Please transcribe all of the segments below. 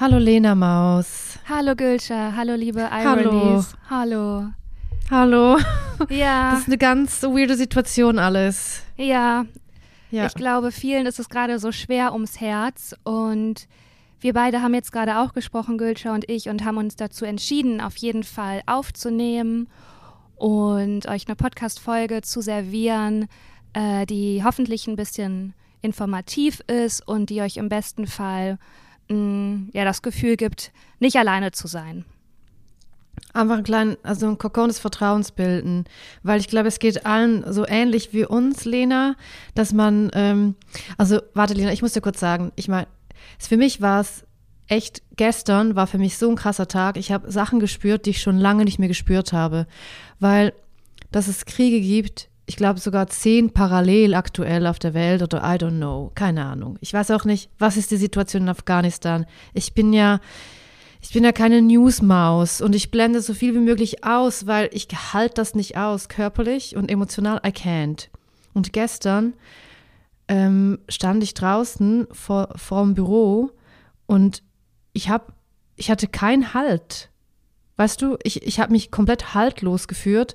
Hallo Lena Maus. Hallo Gülscha, hallo liebe Ironies. Hallo. Hallo. Ja. Das ist eine ganz weirde Situation alles. Ja. Ja. Ich glaube, vielen ist es gerade so schwer ums Herz und wir beide haben jetzt gerade auch gesprochen, Gülscha und ich, und haben uns dazu entschieden, auf jeden Fall aufzunehmen und euch eine Podcast-Folge zu servieren, äh, die hoffentlich ein bisschen informativ ist und die euch im besten Fall mh, ja das Gefühl gibt, nicht alleine zu sein. Einfach ein kleinen, also ein Kokon des Vertrauens bilden. Weil ich glaube, es geht allen so ähnlich wie uns, Lena, dass man, ähm, also warte, Lena, ich muss dir kurz sagen, ich meine, für mich war es echt, gestern war für mich so ein krasser Tag. Ich habe Sachen gespürt, die ich schon lange nicht mehr gespürt habe. Weil, dass es Kriege gibt, ich glaube sogar zehn parallel aktuell auf der Welt oder I don't know, keine Ahnung. Ich weiß auch nicht, was ist die Situation in Afghanistan. Ich bin ja, ich bin ja keine Newsmaus und ich blende so viel wie möglich aus, weil ich halte das nicht aus, körperlich und emotional, I can't. Und gestern ähm, stand ich draußen vor, vor dem Büro und ich habe, ich hatte keinen Halt. Weißt du, ich, ich habe mich komplett haltlos geführt,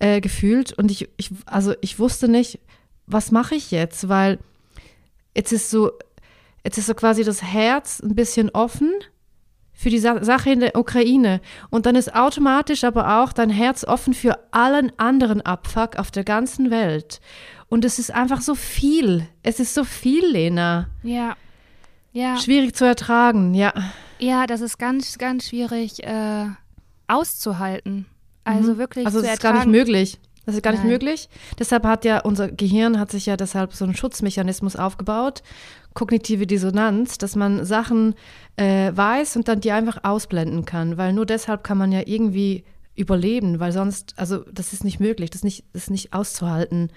äh, gefühlt und ich, ich, also ich wusste nicht, was mache ich jetzt, weil jetzt ist so, jetzt ist so quasi das Herz ein bisschen offen für die Sa Sache in der Ukraine und dann ist automatisch aber auch dein Herz offen für allen anderen Abfuck auf der ganzen Welt. Und es ist einfach so viel. Es ist so viel, Lena. Ja. Ja. Schwierig zu ertragen, ja. Ja, das ist ganz, ganz schwierig äh, auszuhalten. Also Mhm. wirklich Also es ist gar nicht möglich. Das ist gar nicht Nein. möglich. Deshalb hat ja unser Gehirn hat sich ja deshalb so einen Schutzmechanismus aufgebaut, kognitive Dissonanz, dass man Sachen äh, weiß und dann die einfach ausblenden kann, weil nur deshalb kann man ja irgendwie überleben, weil sonst, also das ist nicht möglich, das ist nicht, das ist nicht auszuhalten,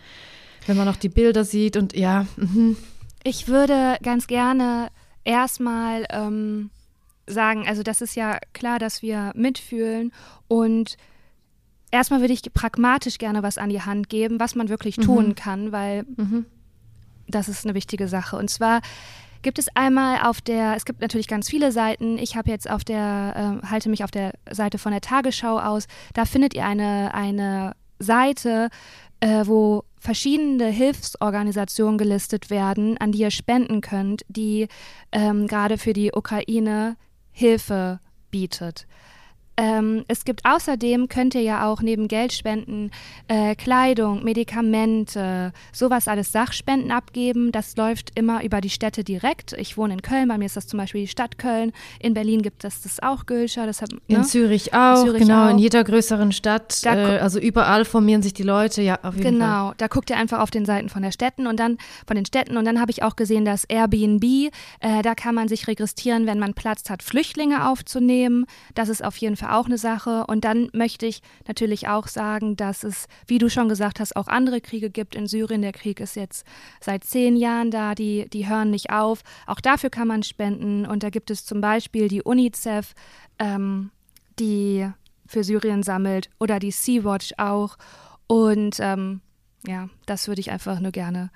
wenn man auch die Bilder sieht und ja, mhm. Ich würde ganz gerne erstmal ähm, sagen, also das ist ja klar, dass wir mitfühlen und erstmal würde ich pragmatisch gerne was an die Hand geben, was man wirklich tun kann, weil Mhm. das ist eine wichtige Sache. Und zwar gibt es einmal auf der, es gibt natürlich ganz viele Seiten. Ich habe jetzt auf der, äh, halte mich auf der Seite von der Tagesschau aus. Da findet ihr eine, eine Seite, äh, wo verschiedene Hilfsorganisationen gelistet werden, an die ihr spenden könnt, die ähm, gerade für die Ukraine Hilfe bietet. Ähm, es gibt außerdem, könnt ihr ja auch neben Geldspenden äh, Kleidung, Medikamente, sowas alles Sachspenden abgeben. Das läuft immer über die Städte direkt. Ich wohne in Köln, bei mir ist das zum Beispiel die Stadt Köln. In Berlin gibt es das auch, Gülscha. Deshalb, in ne? Zürich auch, Zürich genau, in auch. jeder größeren Stadt, Da äh, also überall formieren sich die Leute, ja, auf jeden Fall. Genau, da guckt ihr einfach auf den Seiten von der Städten und dann von den Städten und dann habe ich auch gesehen, dass Airbnb, äh, da kann man sich registrieren, wenn man Platz hat, Flüchtlinge aufzunehmen. Das ist auf jeden Fall auch eine Sache. Und dann möchte ich natürlich auch sagen, dass es, wie du schon gesagt hast, auch andere Kriege gibt in Syrien. Der Krieg ist jetzt seit zehn Jahren da, die, die hören nicht auf. Auch dafür kann man spenden. Und da gibt es zum Beispiel die UNICEF, ähm, die für Syrien sammelt oder die Sea-Watch auch. Und ähm, ja, das würde ich einfach nur gerne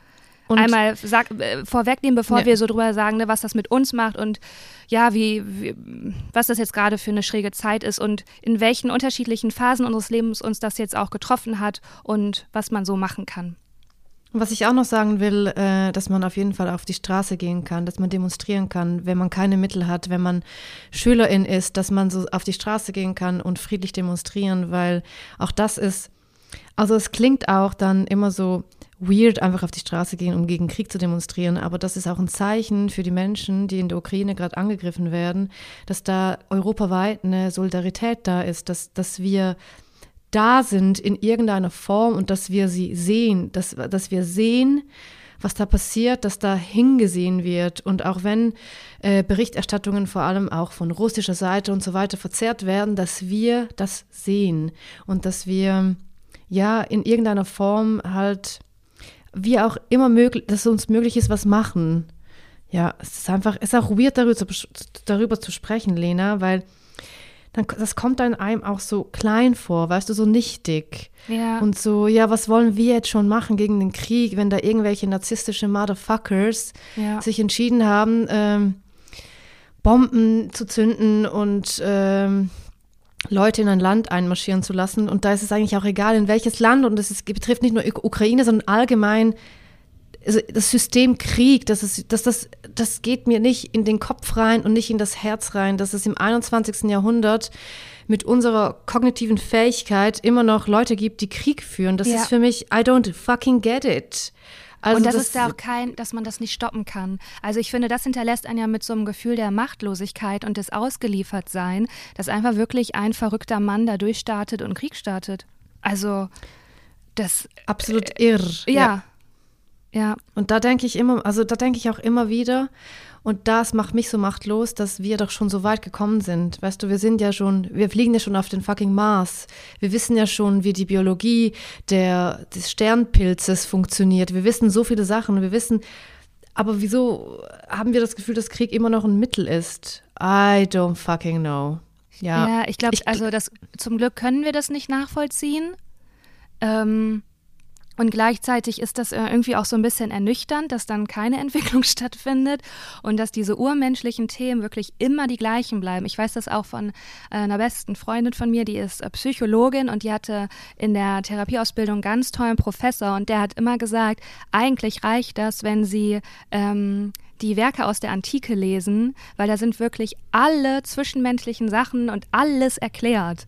Und einmal sag, äh, vorwegnehmen, bevor Ja. wir so drüber sagen, ne, was das mit uns macht und ja, wie, wie was das jetzt gerade für eine schräge Zeit ist und in welchen unterschiedlichen Phasen unseres Lebens uns das jetzt auch getroffen hat und was man so machen kann. Was ich auch noch sagen will, äh, dass man auf jeden Fall auf die Straße gehen kann, dass man demonstrieren kann, wenn man keine Mittel hat, wenn man Schülerin ist, dass man so auf die Straße gehen kann und friedlich demonstrieren, weil auch das ist, also es klingt auch dann immer so weird, einfach auf die Straße gehen, um gegen Krieg zu demonstrieren, aber das ist auch ein Zeichen für die Menschen, die in der Ukraine gerade angegriffen werden, dass da europaweit eine Solidarität da ist, dass, dass wir da sind in irgendeiner Form und dass wir sie sehen, dass, dass wir sehen, was da passiert, dass da hingesehen wird. Und auch wenn äh, Berichterstattungen vor allem auch von russischer Seite und so weiter verzerrt werden, dass wir das sehen und dass wir ja in irgendeiner Form halt, wie auch immer möglich, dass es uns möglich ist, was machen. Ja, es ist einfach, es ist auch weird darüber zu, darüber zu sprechen, Lena, weil dann, das kommt dann einem auch so klein vor, weißt du, so nichtig. Ja. Und so, ja, was wollen wir jetzt schon machen gegen den Krieg, wenn da irgendwelche narzisstische Motherfuckers Ja. sich entschieden haben, ähm, Bomben zu zünden und ähm, Leute in ein Land einmarschieren zu lassen. Und da ist es eigentlich auch egal, in welches Land. Und es betrifft nicht nur Ukraine, sondern allgemein also das System Krieg. Das, ist, das, das, das geht mir nicht in den Kopf rein und nicht in das Herz rein, dass es im 21. Jahrhundert mit unserer kognitiven Fähigkeit immer noch Leute gibt, die Krieg führen. Das ja. ist für mich, I don't fucking get it. Also und das, das, ist ja auch kein, dass man das nicht stoppen kann. Also ich finde, das hinterlässt einen ja mit so einem Gefühl der Machtlosigkeit und des Ausgeliefertsein, dass einfach wirklich ein verrückter Mann da durchstartet und Krieg startet. Also das absolut äh, irr. Ja. ja. ja. Und da denke ich immer, also da denke ich auch immer wieder, und das macht mich so machtlos, dass wir doch schon so weit gekommen sind. Weißt du, wir sind ja schon, wir fliegen ja schon auf den fucking Mars. Wir wissen ja schon, wie die Biologie der, des Sternpilzes funktioniert. Wir wissen so viele Sachen. Wir wissen, aber wieso haben wir das Gefühl, dass Krieg immer noch ein Mittel ist? I don't fucking know. Ja, ja ich glaube, also das, zum Glück können wir das nicht nachvollziehen. Ähm, und gleichzeitig ist das äh, irgendwie auch so ein bisschen ernüchternd, dass dann keine Entwicklung stattfindet und dass diese urmenschlichen Themen wirklich immer die gleichen bleiben. Ich weiß das auch von äh, einer besten Freundin von mir, die ist äh, Psychologin und die hatte in der Therapieausbildung einen ganz tollen Professor und der hat immer gesagt, eigentlich reicht das, wenn sie ähm, die Werke aus der Antike lesen, weil da sind wirklich alle zwischenmenschlichen Sachen und alles erklärt.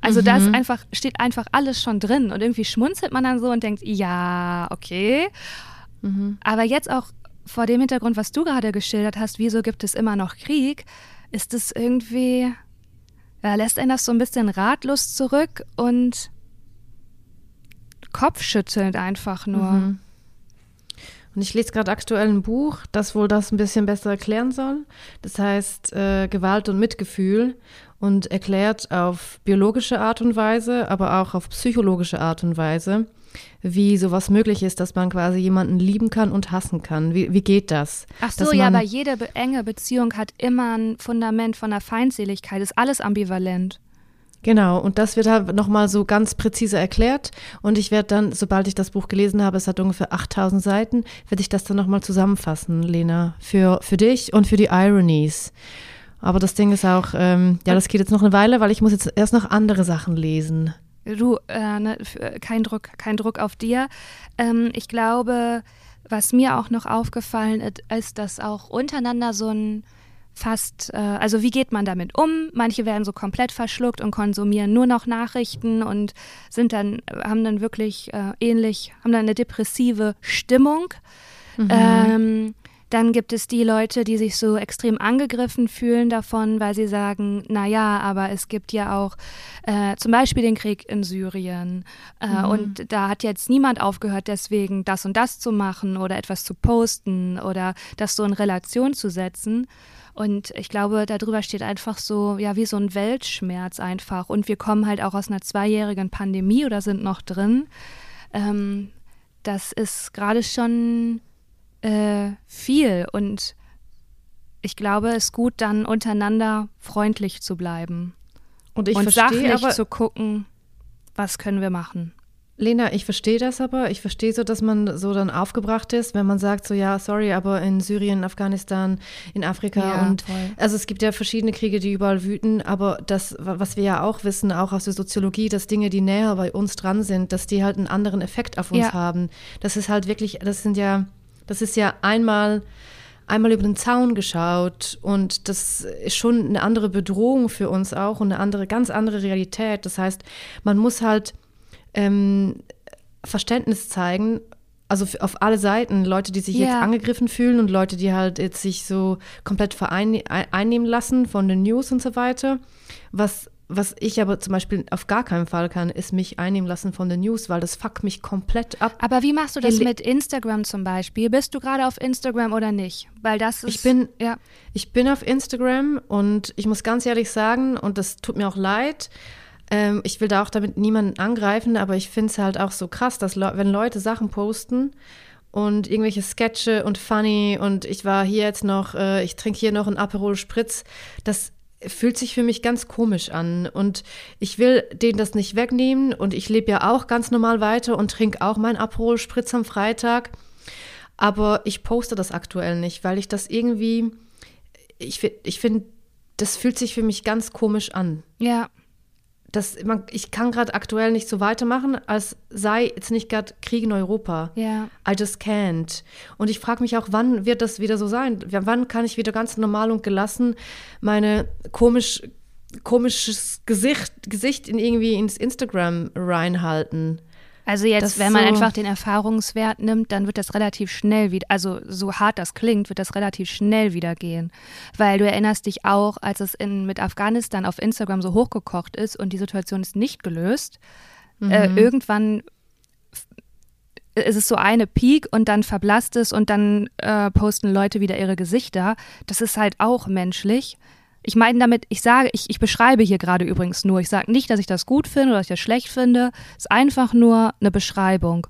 Also mhm. da ist mhm. einfach, steht einfach alles schon drin und irgendwie schmunzelt man dann so und denkt, ja, okay. Mhm. Aber jetzt auch vor dem Hintergrund, was du gerade geschildert hast, wieso gibt es immer noch Krieg, ist es irgendwie, ja, lässt einen das so ein bisschen ratlos zurück und kopfschüttelnd einfach nur. Mhm. Und ich lese gerade aktuell ein Buch, das wohl das ein bisschen besser erklären soll. Das heißt äh, Gewalt und Mitgefühl und erklärt auf biologische Art und Weise, aber auch auf psychologische Art und Weise, wie sowas möglich ist, dass man quasi jemanden lieben kann und hassen kann. Wie, wie geht das? Ach so, ja, aber jede enge Beziehung hat immer ein Fundament von der Feindseligkeit, ist alles ambivalent. Genau, und das wird halt nochmal so ganz präzise erklärt. Und ich werde dann, sobald ich das Buch gelesen habe, es hat ungefähr 8000 Seiten, werde ich das dann nochmal zusammenfassen, Lena, für, für dich und für die Ironies. Aber das Ding ist auch, ähm, ja, das geht jetzt noch eine Weile, weil ich muss jetzt erst noch andere Sachen lesen. Du, äh, ne, kein Druck, kein Druck auf dir. Ähm, ich glaube, was mir auch noch aufgefallen ist, ist, dass auch untereinander so ein fast, äh, also wie geht man damit um? Manche werden so komplett verschluckt und konsumieren nur noch Nachrichten und sind dann, haben dann wirklich äh, ähnlich, haben dann eine depressive Stimmung. Mhm. Ähm, dann gibt es die Leute, die sich so extrem angegriffen fühlen davon, weil sie sagen, na ja, aber es gibt ja auch äh, zum Beispiel den Krieg in Syrien äh, mhm. und da hat jetzt niemand aufgehört, deswegen das und das zu machen oder etwas zu posten oder das so in Relation zu setzen. Und ich glaube, darüber steht einfach so, ja, wie so ein Weltschmerz einfach. Und wir kommen halt auch aus einer zweijährigen Pandemie oder sind noch drin. Ähm, das ist gerade schon äh, viel und ich glaube, es ist gut, dann untereinander freundlich zu bleiben und, ich und sachlich aber, zu gucken, was können wir machen. Lena, ich verstehe das aber. Ich verstehe so, dass man so dann aufgebracht ist, wenn man sagt, so ja, sorry, aber in Syrien, Afghanistan, in Afrika ja, und toll. also es gibt ja verschiedene Kriege, die überall wüten, aber das, was wir ja auch wissen, auch aus der Soziologie, dass Dinge, die näher bei uns dran sind, dass die halt einen anderen Effekt auf uns ja. haben. Das ist halt wirklich, das sind ja das ist ja einmal, einmal über den Zaun geschaut und das ist schon eine andere Bedrohung für uns auch und eine andere, ganz andere Realität. Das heißt, man muss halt ähm, Verständnis zeigen, also auf alle Seiten, Leute, die sich yeah. jetzt angegriffen fühlen und Leute, die halt jetzt sich so komplett vereinnehmen lassen von den News und so weiter, was was ich aber zum Beispiel auf gar keinen Fall kann, ist mich einnehmen lassen von den News, weil das fuckt mich komplett ab. Aber wie machst du das mit Instagram zum Beispiel? Bist du gerade auf Instagram oder nicht? Weil das ist. Ich bin, ja. ich bin auf Instagram und ich muss ganz ehrlich sagen, und das tut mir auch leid, ähm, ich will da auch damit niemanden angreifen, aber ich finde es halt auch so krass, dass Le wenn Leute Sachen posten, und irgendwelche Sketche und funny und ich war hier jetzt noch, äh, ich trinke hier noch einen Aperol Spritz. Das fühlt sich für mich ganz komisch an. Und ich will denen das nicht wegnehmen. Und ich lebe ja auch ganz normal weiter und trinke auch meinen Aperol-Spritz am Freitag. Aber ich poste das aktuell nicht, weil ich das irgendwie, ich, ich finde, das fühlt sich für mich ganz komisch an. Ja. Das, man, ich kann gerade aktuell nicht so weitermachen, als sei jetzt nicht gerade Krieg in Europa. Ja. I just can't. Und ich frage mich auch, wann wird das wieder so sein? Wann kann ich wieder ganz normal und gelassen meine komisch, komisches Gesicht, Gesicht in irgendwie ins Instagram reinhalten? Also jetzt, wenn man so einfach den Erfahrungswert nimmt, dann wird das relativ schnell wieder, also so hart das klingt, wird das relativ schnell wieder gehen. Weil du erinnerst dich auch, als es in, mit Afghanistan auf Instagram so hochgekocht ist und die Situation ist nicht gelöst, äh, mhm. äh, irgendwann ist es so eine Peak und dann verblasst es und dann äh, posten Leute wieder ihre Gesichter. Das ist halt auch menschlich. Ich meine damit, ich sage, ich, ich beschreibe hier gerade übrigens nur. Ich sage nicht, dass ich das gut finde oder dass ich das schlecht finde. Es ist einfach nur eine Beschreibung.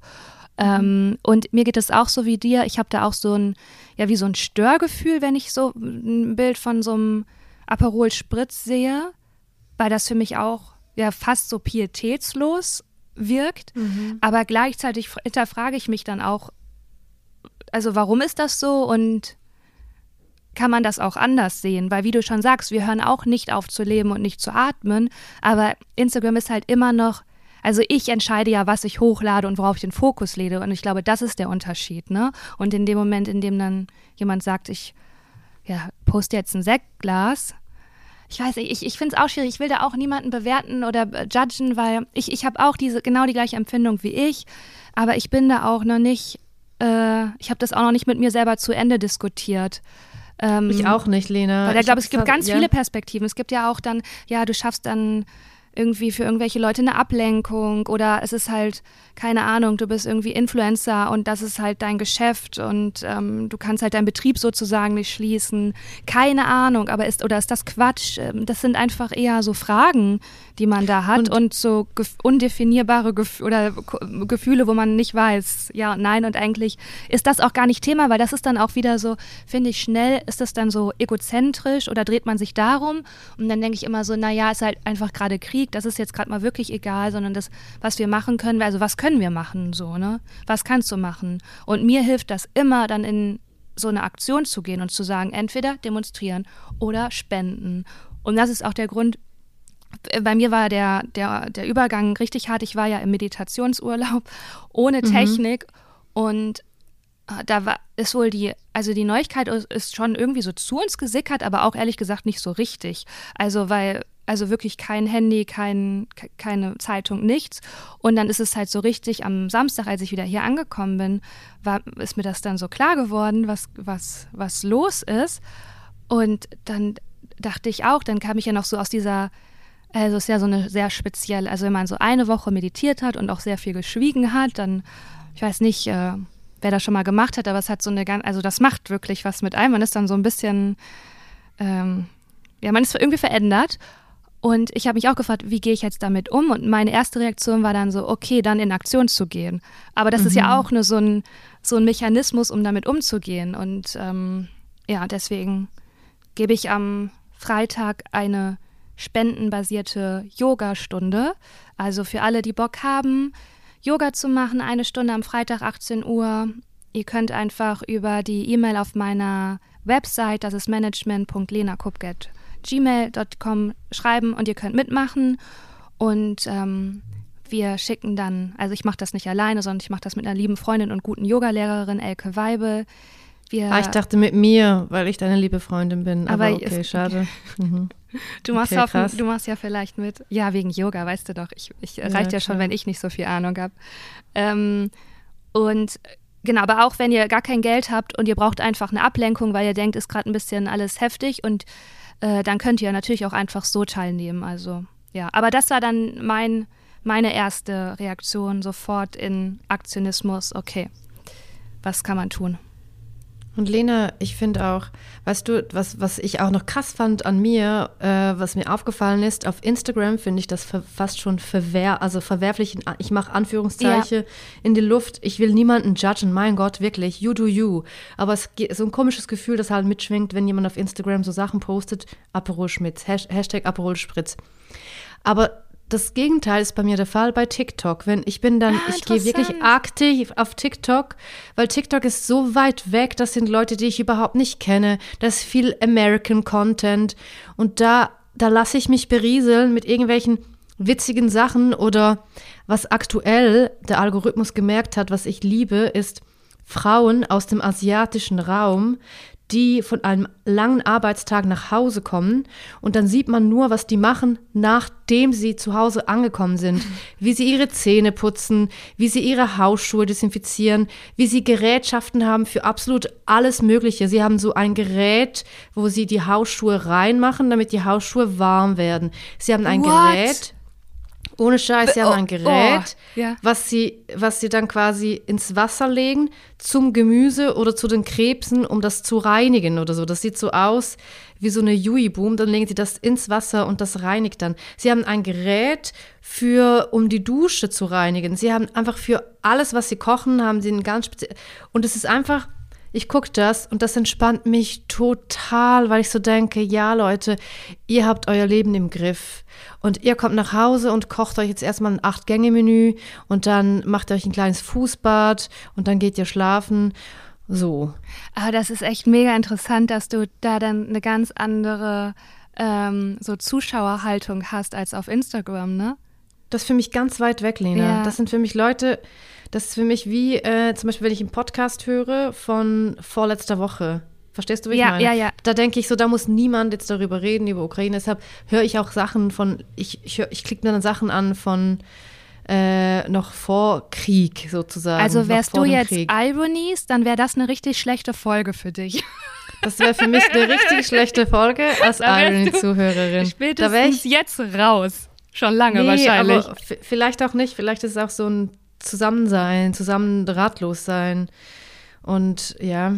Ähm, und mir geht es auch so wie dir. Ich habe da auch so ein, ja, wie so ein Störgefühl, wenn ich so ein Bild von so einem Aperol Spritz sehe, weil das für mich auch ja fast so pietätslos wirkt. Mhm. Aber gleichzeitig hinterfrage ich mich dann auch, also warum ist das so und kann man das auch anders sehen, weil wie du schon sagst, wir hören auch nicht auf zu leben und nicht zu atmen, aber Instagram ist halt immer noch, also ich entscheide ja, was ich hochlade und worauf ich den Fokus lege und ich glaube, das ist der Unterschied, ne? Und in dem Moment, in dem dann jemand sagt, ich ja, poste jetzt ein Sektglas, ich weiß nicht, ich, ich finde es auch schwierig. Ich will da auch niemanden bewerten oder äh, judgen, weil ich, ich habe auch diese genau die gleiche Empfindung wie ich, aber ich bin da auch noch nicht, äh, ich habe das auch noch nicht mit mir selber zu Ende diskutiert. Ähm, ich auch nicht, Lena. Weil ich glaube, es gibt ganz ja. viele Perspektiven. Es gibt ja auch dann, ja, du schaffst dann irgendwie für irgendwelche Leute eine Ablenkung oder es ist halt, keine Ahnung, du bist irgendwie Influencer und das ist halt dein Geschäft und ähm, du kannst halt deinen Betrieb sozusagen nicht schließen. Keine Ahnung, aber ist, oder ist das Quatsch? Ähm, das sind einfach eher so Fragen, die man da hat und, und so undefinierbare Gef oder Gefühle, wo man nicht weiß, ja und nein und eigentlich ist das auch gar nicht Thema, weil das ist dann auch wieder so, finde ich schnell, ist das dann so egozentrisch oder dreht man sich darum und dann denke ich immer so, naja, ist halt einfach gerade Krieg, das ist jetzt gerade mal wirklich egal, sondern das, was wir machen können, also was können wir machen, so, ne? Was kannst du machen? Und mir hilft das immer, dann in so eine Aktion zu gehen und zu sagen, entweder demonstrieren oder spenden. Und das ist auch der Grund, bei mir war der, der, der Übergang richtig hart. Ich war ja im Meditationsurlaub ohne mhm. Technik mhm. und äh, da war, ist wohl die, also die Neuigkeit ist schon irgendwie so zu uns gesickert, aber auch ehrlich gesagt nicht so richtig. Also, weil also wirklich kein Handy, kein, keine Zeitung, nichts. Und dann ist es halt so richtig am Samstag, als ich wieder hier angekommen bin, war, ist mir das dann so klar geworden, was, was, was los ist. Und dann dachte ich auch, dann kam ich ja noch so aus dieser, also es ist ja so eine sehr spezielle, also wenn man so eine Woche meditiert hat und auch sehr viel geschwiegen hat, dann, ich weiß nicht, äh, wer das schon mal gemacht hat, aber es hat so eine ganz, also das macht wirklich was mit einem. Man ist dann so ein bisschen, ähm, ja, man ist irgendwie verändert. Und ich habe mich auch gefragt, wie gehe ich jetzt damit um? Und meine erste Reaktion war dann so, okay, dann in Aktion zu gehen. Aber das mhm. ist ja mhm. auch nur so ein, so ein Mechanismus, um damit umzugehen. Und ähm, ja, deswegen gebe ich am Freitag eine spendenbasierte Yoga-Stunde. Also für alle, die Bock haben, Yoga zu machen, eine Stunde am Freitag 18 Uhr. Ihr könnt einfach über die E-Mail auf meiner Website, das ist management.lenakupget.com gmail.com schreiben und ihr könnt mitmachen. Und ähm, wir schicken dann, also ich mache das nicht alleine, sondern ich mache das mit einer lieben Freundin und guten Yogalehrerin, Elke Weibel. Wir, ah, ich dachte mit mir, weil ich deine liebe Freundin bin. Aber, aber okay, schade. Mhm. Du, machst okay, auf, du machst ja vielleicht mit. Ja, wegen Yoga, weißt du doch. Ich, ich ja, reicht ja schon, wenn ich nicht so viel Ahnung habe. Ähm, und genau, aber auch wenn ihr gar kein Geld habt und ihr braucht einfach eine Ablenkung, weil ihr denkt, ist gerade ein bisschen alles heftig und äh, dann könnt ihr natürlich auch einfach so teilnehmen. Also ja, aber das war dann mein, meine erste Reaktion sofort in Aktionismus. Okay, was kann man tun? Und Lena, ich finde auch, weißt du, was, was ich auch noch krass fand an mir, äh, was mir aufgefallen ist, auf Instagram finde ich das fast schon verwehr, also verwerflich, ich mache Anführungszeichen ja. in die Luft, ich will niemanden judgen, mein Gott, wirklich, you do you. Aber es ist so ein komisches Gefühl, das halt mitschwingt, wenn jemand auf Instagram so Sachen postet, Aperol Schmitz, Hashtag Aperol Spritz. Aber das Gegenteil ist bei mir der Fall bei TikTok. Wenn ich bin dann, Ah, ich gehe wirklich aktiv auf TikTok, weil TikTok ist so weit weg, das sind Leute, die ich überhaupt nicht kenne. Das ist viel American Content und da, da lasse ich mich berieseln mit irgendwelchen witzigen Sachen oder was aktuell der Algorithmus gemerkt hat, was ich liebe, ist Frauen aus dem asiatischen Raum, die von einem langen Arbeitstag nach Hause kommen und dann sieht man nur, was die machen, nachdem sie zu Hause angekommen sind. Wie sie ihre Zähne putzen, wie sie ihre Hausschuhe desinfizieren, wie sie Gerätschaften haben für absolut alles Mögliche. Sie haben so ein Gerät, wo sie die Hausschuhe reinmachen, damit die Hausschuhe warm werden. Sie haben ein What? Gerät, ohne Scheiß, sie haben Oh, ein Gerät, oh, ja. was, sie, was sie dann quasi ins Wasser legen zum Gemüse oder zu den Krebsen, um das zu reinigen oder so. Das sieht so aus wie so eine Yui-Boom. Dann legen sie das ins Wasser und das reinigt dann. Sie haben ein Gerät für, um die Dusche zu reinigen. Sie haben einfach für alles, was sie kochen, haben sie ein ganz speziell. Und es ist einfach, ich gucke das und das entspannt mich total, weil ich so denke, ja Leute, ihr habt euer Leben im Griff und ihr kommt nach Hause und kocht euch jetzt erstmal ein Acht-Gänge-Menü und dann macht ihr euch ein kleines Fußbad und dann geht ihr schlafen. So. Aber das ist echt mega interessant, dass du da dann eine ganz andere ähm, so Zuschauerhaltung hast als auf Instagram, ne? Das ist für mich ganz weit weg, Lena. Ja. Das sind für mich Leute, das ist für mich wie äh, zum Beispiel, wenn ich einen Podcast höre von vorletzter Woche. Verstehst du, wie Ja, ich meine? ja, ja. Da denke ich so, da muss niemand jetzt darüber reden, über Ukraine. Deshalb höre ich auch Sachen von, ich, ich, hör- ich klicke mir dann Sachen an von äh, noch vor Krieg sozusagen. Also wärst du jetzt Krieg. Ironies, dann wäre das eine richtig schlechte Folge für dich. Das wäre für mich eine richtig schlechte Folge als Da Irony-Zuhörerin. Da Spätestens ich jetzt raus. Schon lange Nee, wahrscheinlich. vielleicht auch nicht. Vielleicht ist es auch so ein Zusammensein, zusammen ratlos sein. Und ja,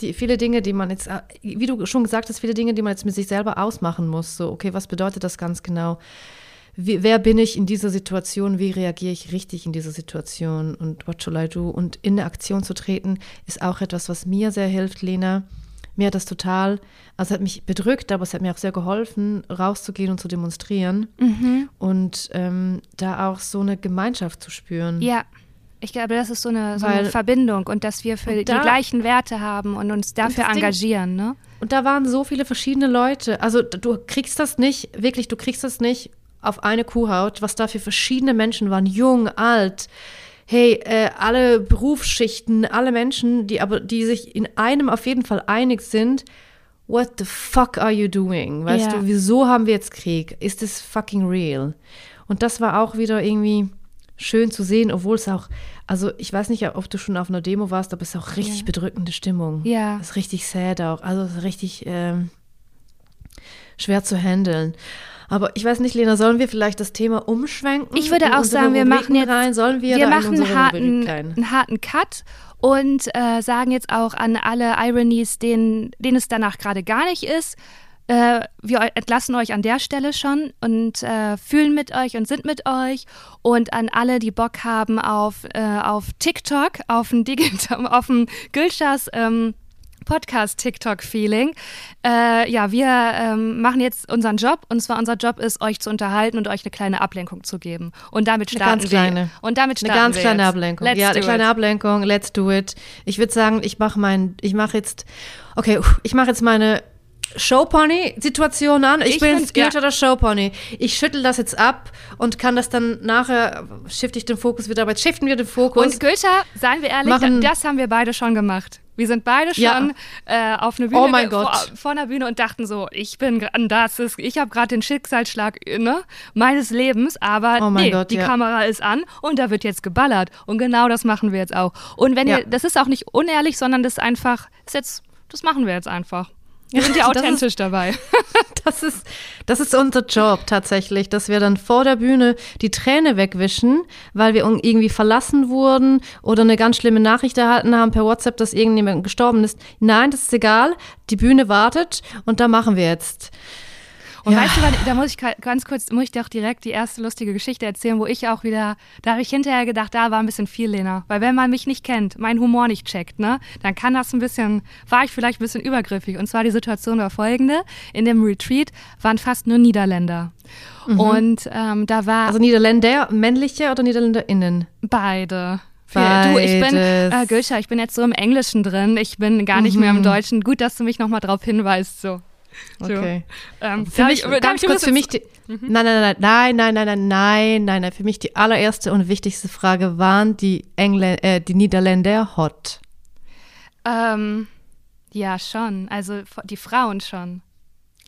die, viele Dinge, die man jetzt, äh, wie du schon gesagt hast, viele Dinge, die man jetzt mit sich selber ausmachen muss. So, okay, was bedeutet das ganz genau? Wie, wer bin ich in dieser Situation? Wie reagiere ich richtig in dieser Situation? Und what shall I do? Und in eine Aktion zu treten, ist auch etwas, was mir sehr hilft, Lena. Mir hat das total, also es hat mich bedrückt, aber es hat mir auch sehr geholfen, rauszugehen und zu demonstrieren Mhm. und ähm, da auch so eine Gemeinschaft zu spüren. Ja. Ich glaube, das ist so eine, so Weil- eine Verbindung und dass wir für die Und da- gleichen Werte haben und uns dafür Ding- engagieren, ne? Und da waren so viele verschiedene Leute. Also du kriegst das nicht, wirklich, du kriegst das nicht auf eine Kuhhaut, was da für verschiedene Menschen waren, jung, alt. Hey, äh, alle Berufsschichten, alle Menschen, die aber, die sich in einem auf jeden Fall einig sind. What the fuck are you doing? Weißt Ja. du, wieso haben wir jetzt Krieg? Ist das fucking real? Und das war auch wieder irgendwie schön zu sehen, obwohl es auch, also ich weiß nicht, ob du schon auf einer Demo warst, aber es ist auch richtig Ja. bedrückende Stimmung. Ja. Das ist richtig sad auch. Also es ist richtig ähm, schwer zu handeln. Aber ich weiß nicht, Lena, sollen wir vielleicht das Thema umschwenken? Ich würde auch sagen, wir Rubriken machen jetzt, rein? Sollen wir, wir machen in einen harten, einen harten Cut und äh, sagen jetzt auch an alle Ironies, denen, denen es danach gerade gar nicht ist. Äh, wir entlassen euch an der Stelle schon und äh, fühlen mit euch und sind mit euch. Und an alle, die Bock haben auf, äh, auf TikTok, auf ein Digital, auf ein Gülschas ähm, Podcast-TikTok-Feeling. Äh, ja, wir ähm, machen jetzt unseren Job und zwar unser Job ist, euch zu unterhalten und euch eine kleine Ablenkung zu geben. Und damit Eine starten ganz wir. kleine. Und damit Eine starten ganz wir kleine jetzt. Ablenkung. Let's ja, eine kleine it. Ablenkung. Let's do it. Ich würde sagen, ich mache mein, ich mache jetzt, okay, ich mache jetzt meine Showpony-Situation an. Ich, Ich bin find- Skirter der Showpony. Ich schüttel das jetzt ab und kann das dann nachher, shifte ich den Fokus wieder, aber jetzt shiften wir den Fokus. Und Gülscha, seien wir ehrlich, Machen- das haben wir beide schon gemacht. Wir sind beide schon Ja. äh, auf eine Bühne Oh mein ge- Gott. Vor, vor einer Bühne und dachten so, ich bin gra- das ist, ich habe gerade den Schicksalsschlag ne, meines Lebens, aber Oh mein nee, Gott, die ja. Kamera ist an und da wird jetzt geballert und genau das machen wir jetzt auch. Und wenn Ja. ihr, das ist auch nicht unehrlich, sondern das ist einfach, ist jetzt, das machen wir jetzt einfach. Wir sind ja Das ist- authentisch dabei. Das ist, das ist unser Job tatsächlich, dass wir dann vor der Bühne die Träne wegwischen, weil wir irgendwie verlassen wurden oder eine ganz schlimme Nachricht erhalten haben per WhatsApp, dass irgendjemand gestorben ist. Nein, das ist egal. Die Bühne wartet und da machen wir jetzt. Und ja. weißt du, da muss ich ganz kurz, muss ich dir auch direkt die erste lustige Geschichte erzählen, wo ich auch wieder, da habe ich hinterher gedacht, da war ein bisschen viel, Lena. Weil wenn man mich nicht kennt, meinen Humor nicht checkt, ne, dann kann das ein bisschen, war ich vielleicht ein bisschen übergriffig. Und zwar die Situation war folgende. In dem Retreat waren fast nur Niederländer. Mhm. Und ähm, da war. Also Niederländer, männliche oder NiederländerInnen? Beide. Beides. Du, ich bin, äh, Gülscha, ich bin jetzt so im Englischen drin. Ich bin gar nicht mhm. mehr im mhm. Deutschen. Gut, dass du mich nochmal drauf hinweist. So. Okay. Ähm, für mich, ich, ganz kurz, für mich die, mhm. nein, nein, nein, nein, nein, nein, nein, nein, nein, für mich die allererste und wichtigste Frage, waren die Engl äh, die Niederländer hot? Ähm, ja, schon. Also die Frauen schon.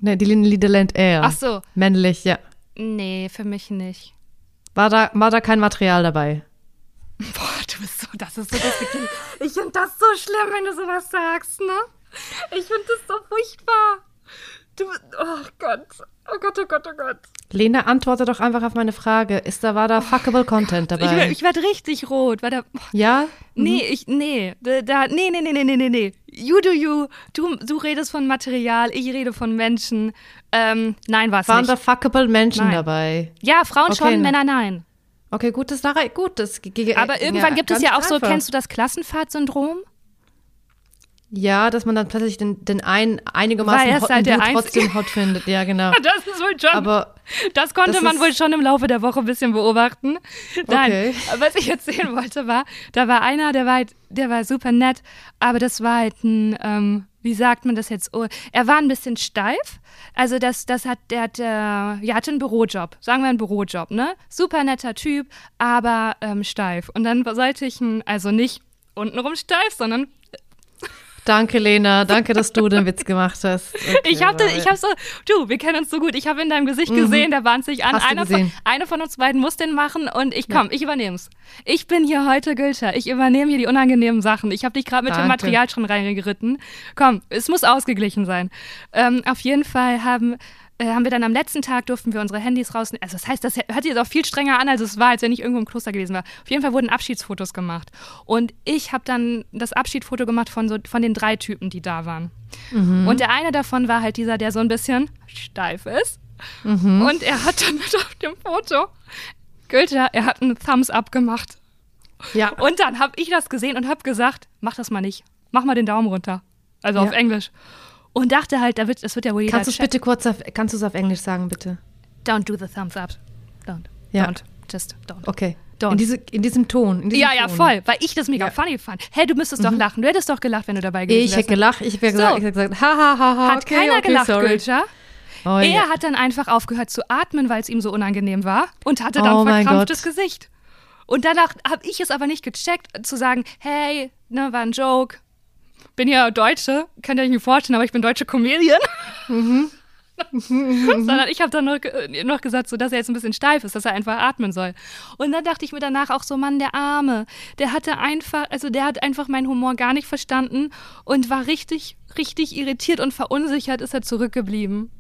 Ne, die Niederländer eher. Ach so. Männlich, ja. Nee, für mich nicht. War da, war da kein Material dabei? Boah, du bist so, das ist so Ich finde das so schlimm, wenn du sowas sagst, ne? Ich finde das so furchtbar. Du, oh Gott. Oh Gott, oh Gott, oh Gott. Lena, antworte doch einfach auf meine Frage. Ist da, war da fuckable Content dabei? Ich, ich werde richtig rot. War da, ja? Nee, mhm. ich, nee. Da, nee, nee, nee, nee, nee, nee. You do you. Du, du redest von Material, ich rede von Menschen. Ähm, nein, was Waren nicht. da fuckable Menschen nein. dabei? Ja, Frauen okay, schon, ne. Männer nein. Okay, gut, das ist gut. Das, Aber irgendwann ja, gibt es ja auch einfach. so, kennst du das Klassenfahrtsyndrom? Ja, dass man dann plötzlich den, den einen einigermaßen hot, halt der trotzdem hot findet. Ja, genau. Das ist wohl schon. Aber das konnte das man wohl schon im Laufe der Woche ein bisschen beobachten. Nein, okay. was ich erzählen wollte war, da war einer, der war halt, der war super nett, aber das war halt ein, ähm, wie sagt man das jetzt? Oh, er war ein bisschen steif. Also das, das hat, der hat, äh, ja, hatte einen Bürojob, sagen wir einen Bürojob, ne? Super netter Typ, aber ähm, steif. Und dann sollte ich ihn, also nicht untenrum steif, sondern Danke, Lena. Danke, dass du den Witz gemacht hast. Okay, ich habe ich hab so, du, wir kennen uns so gut. Ich habe in deinem Gesicht mhm. gesehen, der bahnt sich an. Einer von, eine von uns beiden muss den machen und ich komm, ja. ich übernehm's. Ich bin hier heute Gülter. Ich übernehme hier die unangenehmen Sachen. Ich habe dich gerade mit Danke. dem Material schon reingeritten. Komm, es muss ausgeglichen sein. Ähm, auf jeden Fall haben äh, haben wir dann am letzten Tag durften wir unsere Handys rausnehmen. Also das heißt, das hört sich jetzt auch viel strenger an, als es war, als wenn ich irgendwo im Kloster gewesen war. Auf jeden Fall wurden Abschiedsfotos gemacht. Und ich habe dann das Abschiedsfoto gemacht von, so, von den drei Typen, die da waren. Mhm. Und der eine davon war halt dieser, der so ein bisschen steif ist. Mhm. Und er hat dann mit auf dem Foto, Gülter, er hat einen Thumbs up gemacht. Ja. Und dann habe ich das gesehen und habe gesagt, mach das mal nicht. Mach mal den Daumen runter. Also ja. auf Englisch und dachte halt, da wird, das wird ja wohl jeder Kannst du es bitte kurz auf, kannst du es auf Englisch sagen, bitte? Don't do the thumbs up. Don't. Ja. Don't. Just don't. Okay. Don't. In, diese, in diesem Ton. In diesem ja, ja, Ton. voll, weil ich das mega ja. funny fand. Hey, du müsstest mhm. doch lachen. Du hättest doch gelacht, wenn du dabei gewesen wärst. Ich hätte gelacht. Ich hätte gesagt, so. gesagt, ha, ha, ha, ha. Hat okay, keiner okay, gelacht, Gülscha. Oh, er ja. hat dann einfach aufgehört zu atmen, weil es ihm so unangenehm war und hatte dann oh verkrampftes Gesicht. Und danach habe ich es aber nicht gecheckt, zu sagen, hey, ne, war ein Joke, bin ja Deutsche, könnt ihr euch nicht vorstellen, aber ich bin deutsche Comedian. Mhm. Sondern ich habe dann noch, noch gesagt, so, dass er jetzt ein bisschen steif ist, dass er einfach atmen soll. Und dann dachte ich mir danach auch so, Mann, der Arme, der hatte einfach, also der hat einfach meinen Humor gar nicht verstanden und war richtig, richtig irritiert und verunsichert ist er zurückgeblieben.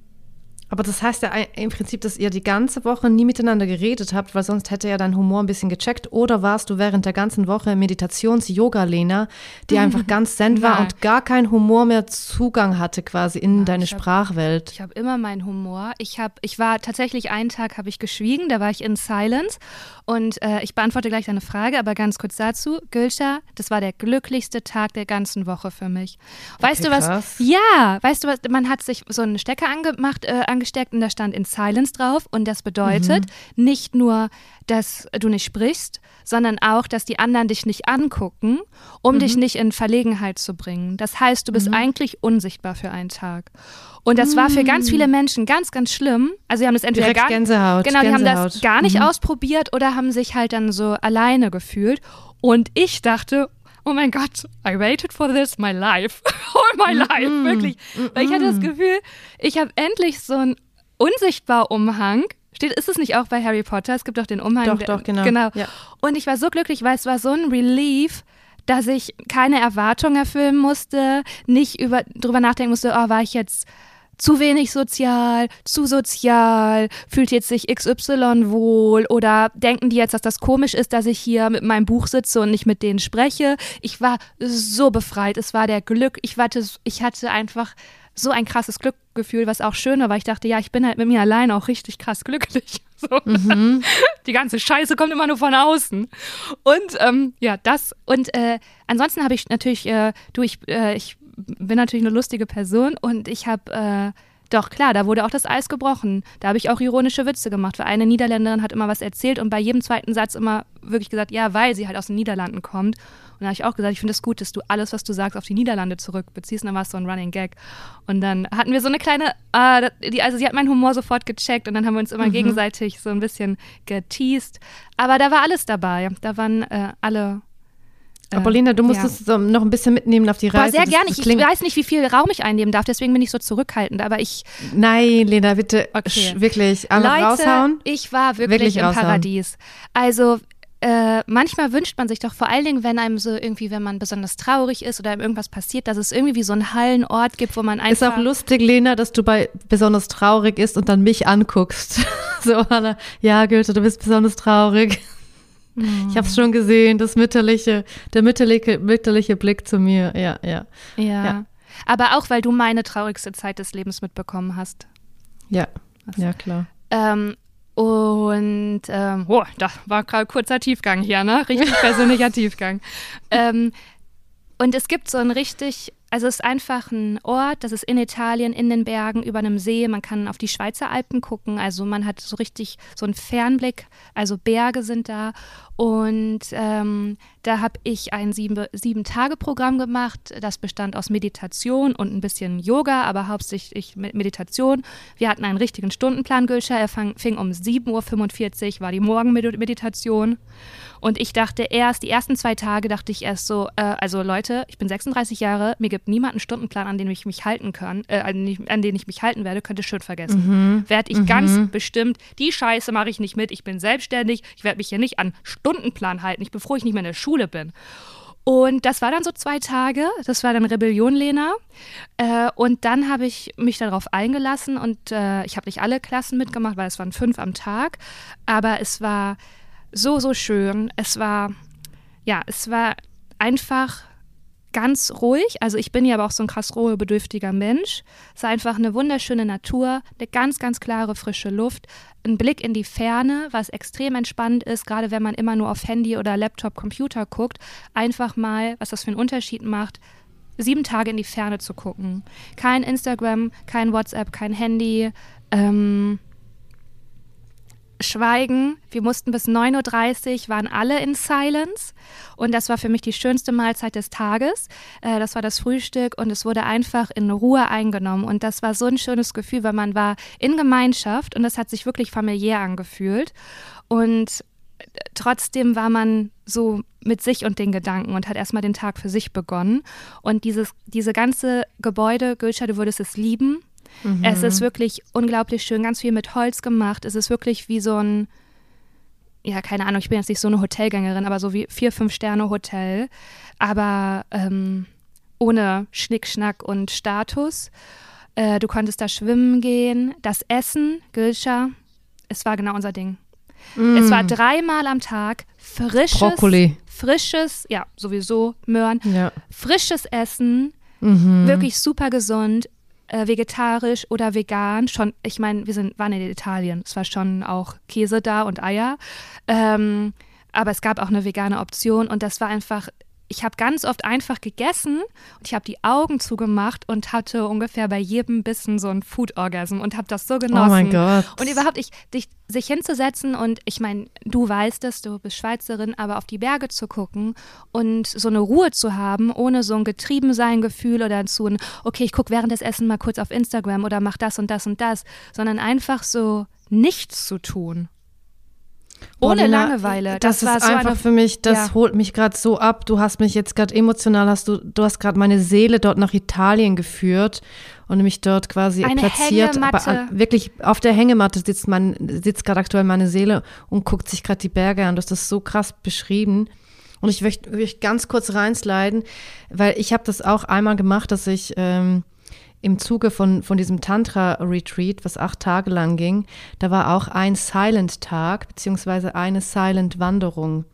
Aber das heißt ja im Prinzip, dass ihr die ganze Woche nie miteinander geredet habt, weil sonst hätte ja dein Humor ein bisschen gecheckt. Oder warst du während der ganzen Woche Meditations-Yoga-Lena, die einfach ganz zen war und gar keinen Humor mehr Zugang hatte quasi in Nein, deine ich Sprachwelt? Hab, ich habe immer meinen Humor. Ich, hab, ich war tatsächlich einen Tag, habe ich geschwiegen, da war ich in Silence. Und äh, ich beantworte gleich deine Frage, aber ganz kurz dazu. Gülscha, das war der glücklichste Tag der ganzen Woche für mich. Weißt okay, du was? Krass. Ja, weißt du was? Man hat sich so einen Stecker angemacht, äh, angesteckt und da stand in Silence drauf. Und das bedeutet mhm. nicht nur, dass du nicht sprichst, sondern auch, dass die anderen dich nicht angucken, um mhm. dich nicht in Verlegenheit zu bringen. Das heißt, du bist mhm. eigentlich unsichtbar für einen Tag. Und das war für ganz viele mm. Menschen ganz, ganz schlimm. Also, sie haben das entweder Direkt gar Gänsehaut, genau, Gänsehaut. die haben das gar nicht mhm. ausprobiert oder haben sich halt dann so alleine gefühlt. Und ich dachte, oh mein Gott, I waited for this my life. All my life, mm wirklich. Weil ich hatte das Gefühl, ich habe endlich so einen unsichtbar Umhang. Steht, ist es nicht auch bei Harry Potter? Es gibt doch den Umhang. Doch, doch, genau. genau. Ja. Und ich war so glücklich, weil es war so ein Relief, dass ich keine Erwartung erfüllen musste, nicht über, drüber nachdenken musste, oh, war ich jetzt zu wenig sozial, zu sozial, fühlt jetzt sich XY wohl oder denken die jetzt, dass das komisch ist, dass ich hier mit meinem Buch sitze und nicht mit denen spreche. Ich war so befreit, es war der Glück, ich, warte, ich hatte einfach so ein krasses Glückgefühl, was auch schön war, weil ich dachte, ja, ich bin halt mit mir allein auch richtig krass glücklich. So. Mhm. Die ganze Scheiße kommt immer nur von außen. Und ähm, ja, das. Und äh, ansonsten habe ich natürlich, äh, du, ich, äh, ich bin natürlich eine lustige Person und ich habe äh, doch, klar, da wurde auch das Eis gebrochen. Da habe ich auch ironische Witze gemacht, weil eine Niederländerin hat immer was erzählt und bei jedem zweiten Satz immer wirklich gesagt, ja, weil sie halt aus den Niederlanden kommt. Und da habe ich auch gesagt, ich finde es das gut, dass du alles, was du sagst, auf die Niederlande zurückbeziehst. Und dann war es so ein Running Gag. Und dann hatten wir so eine kleine, äh, die, also sie hat meinen Humor sofort gecheckt und dann haben wir uns immer mhm. gegenseitig so ein bisschen geteased. Aber da war alles dabei. Da waren äh, alle aber Linda, du musst ja. es so noch ein bisschen mitnehmen auf die Reise. Aber sehr gerne. Ich, ich weiß nicht, wie viel Raum ich einnehmen darf, deswegen bin ich so zurückhaltend. Aber ich. Nein, Linda, bitte okay. wirklich alle Leute, raushauen. Ich war wirklich, wirklich im raushauen. Paradies. Also äh, manchmal wünscht man sich doch vor allen Dingen, wenn einem so irgendwie, wenn man besonders traurig ist oder einem irgendwas passiert, dass es irgendwie wie so einen Hallenort gibt, wo man einfach. Ist auch lustig, Lena, dass du bei besonders traurig ist und dann mich anguckst. so, Anna, ja, Goethe, du bist besonders traurig. Ich habe es schon gesehen, das mütterliche, der mütterliche, mütterliche Blick zu mir. Ja, ja, ja. Ja. Aber auch, weil du meine traurigste Zeit des Lebens mitbekommen hast. Ja, also, ja, klar. Ähm, und, ähm, oh, da war gerade kurzer Tiefgang hier, ne? Richtig persönlicher Tiefgang. Ähm, und es gibt so ein richtig also es ist einfach ein Ort, das ist in Italien, in den Bergen, über einem See. Man kann auf die Schweizer Alpen gucken. Also man hat so richtig so einen Fernblick. Also Berge sind da. Und ähm, da habe ich ein Sieben-Tage-Programm gemacht. Das bestand aus Meditation und ein bisschen Yoga, aber hauptsächlich Meditation. Wir hatten einen richtigen Stundenplan, Gülscher. Er fang, fing um 7.45 Uhr, war die Morgenmeditation. Und ich dachte erst, die ersten zwei Tage dachte ich erst so, äh, also Leute, ich bin 36 Jahre, mir gibt niemand einen Stundenplan, an den ich mich halten kann, äh, an, den ich mich halten werde, könnt ihr schön vergessen. Mhm. Werde ich mhm. ganz bestimmt, die Scheiße mache ich nicht mit, ich bin selbstständig, ich werde mich hier nicht an Stundenplan halten, ich, bevor ich nicht mehr in der Schule bin. Und das war dann so zwei Tage, das war dann Rebellion, Lena. Äh, und dann habe ich mich darauf eingelassen und äh, ich habe nicht alle Klassen mitgemacht, weil es waren fünf am Tag. Aber es war so, so schön. Es war, ja, es war einfach ganz ruhig. Also ich bin ja aber auch so ein krass ruhebedürftiger Mensch. Es war einfach eine wunderschöne Natur, eine ganz, ganz klare, frische Luft, ein Blick in die Ferne, was extrem entspannt ist, gerade wenn man immer nur auf Handy oder Laptop, Computer guckt. Einfach mal, was das für einen Unterschied macht, sieben Tage in die Ferne zu gucken. Kein Instagram, kein WhatsApp, kein Handy. Ähm, Schweigen. Wir mussten bis 9.30 Uhr, waren alle in Silence. Und das war für mich die schönste Mahlzeit des Tages. Äh, das war das Frühstück und es wurde einfach in Ruhe eingenommen. Und das war so ein schönes Gefühl, weil man war in Gemeinschaft und das hat sich wirklich familiär angefühlt. Und trotzdem war man so mit sich und den Gedanken und hat erstmal den Tag für sich begonnen. Und dieses, diese ganze Gebäude, Gülscha, du würdest es lieben. Mhm. Es ist wirklich unglaublich schön, ganz viel mit Holz gemacht. Es ist wirklich wie so ein, ja, keine Ahnung, ich bin jetzt nicht so eine Hotelgängerin, aber so wie vier, fünf Sterne Hotel, aber ähm, ohne Schnickschnack und Status. Äh, du konntest da schwimmen gehen. Das Essen, Gülscha, es war genau unser Ding. Mm. Es war dreimal am Tag frisches, Brokkoli. frisches, ja, sowieso Möhren, ja. frisches Essen, mhm. wirklich super gesund äh, vegetarisch oder vegan. Schon, ich meine, wir sind, waren in Italien. Es war schon auch Käse da und Eier. Ähm, aber es gab auch eine vegane Option und das war einfach ich habe ganz oft einfach gegessen und ich habe die Augen zugemacht und hatte ungefähr bei jedem Bissen so ein Food-Orgasm und habe das so genossen. Oh mein Gott. Und überhaupt, ich, dich, sich hinzusetzen und ich meine, du weißt es, du bist Schweizerin, aber auf die Berge zu gucken und so eine Ruhe zu haben, ohne so ein Getriebensein-Gefühl oder zu ein, okay, ich gucke während des Essen mal kurz auf Instagram oder mach das und das und das, sondern einfach so nichts zu tun. Ohne Lena, Langeweile. Das, das ist so einfach für mich, das ja. holt mich gerade so ab. Du hast mich jetzt gerade emotional, hast du, du hast gerade meine Seele dort nach Italien geführt und mich dort quasi Eine platziert. Hängematte. Aber wirklich auf der Hängematte sitzt mein, sitzt gerade aktuell meine Seele und guckt sich gerade die Berge an. Du hast das so krass beschrieben. Und ich möchte, möchte ganz kurz reinsliden, weil ich habe das auch einmal gemacht, dass ich ähm, im Zuge von, von diesem Tantra-Retreat, was acht Tage lang ging, da war auch ein Silent-Tag, beziehungsweise eine Silent-Wanderung.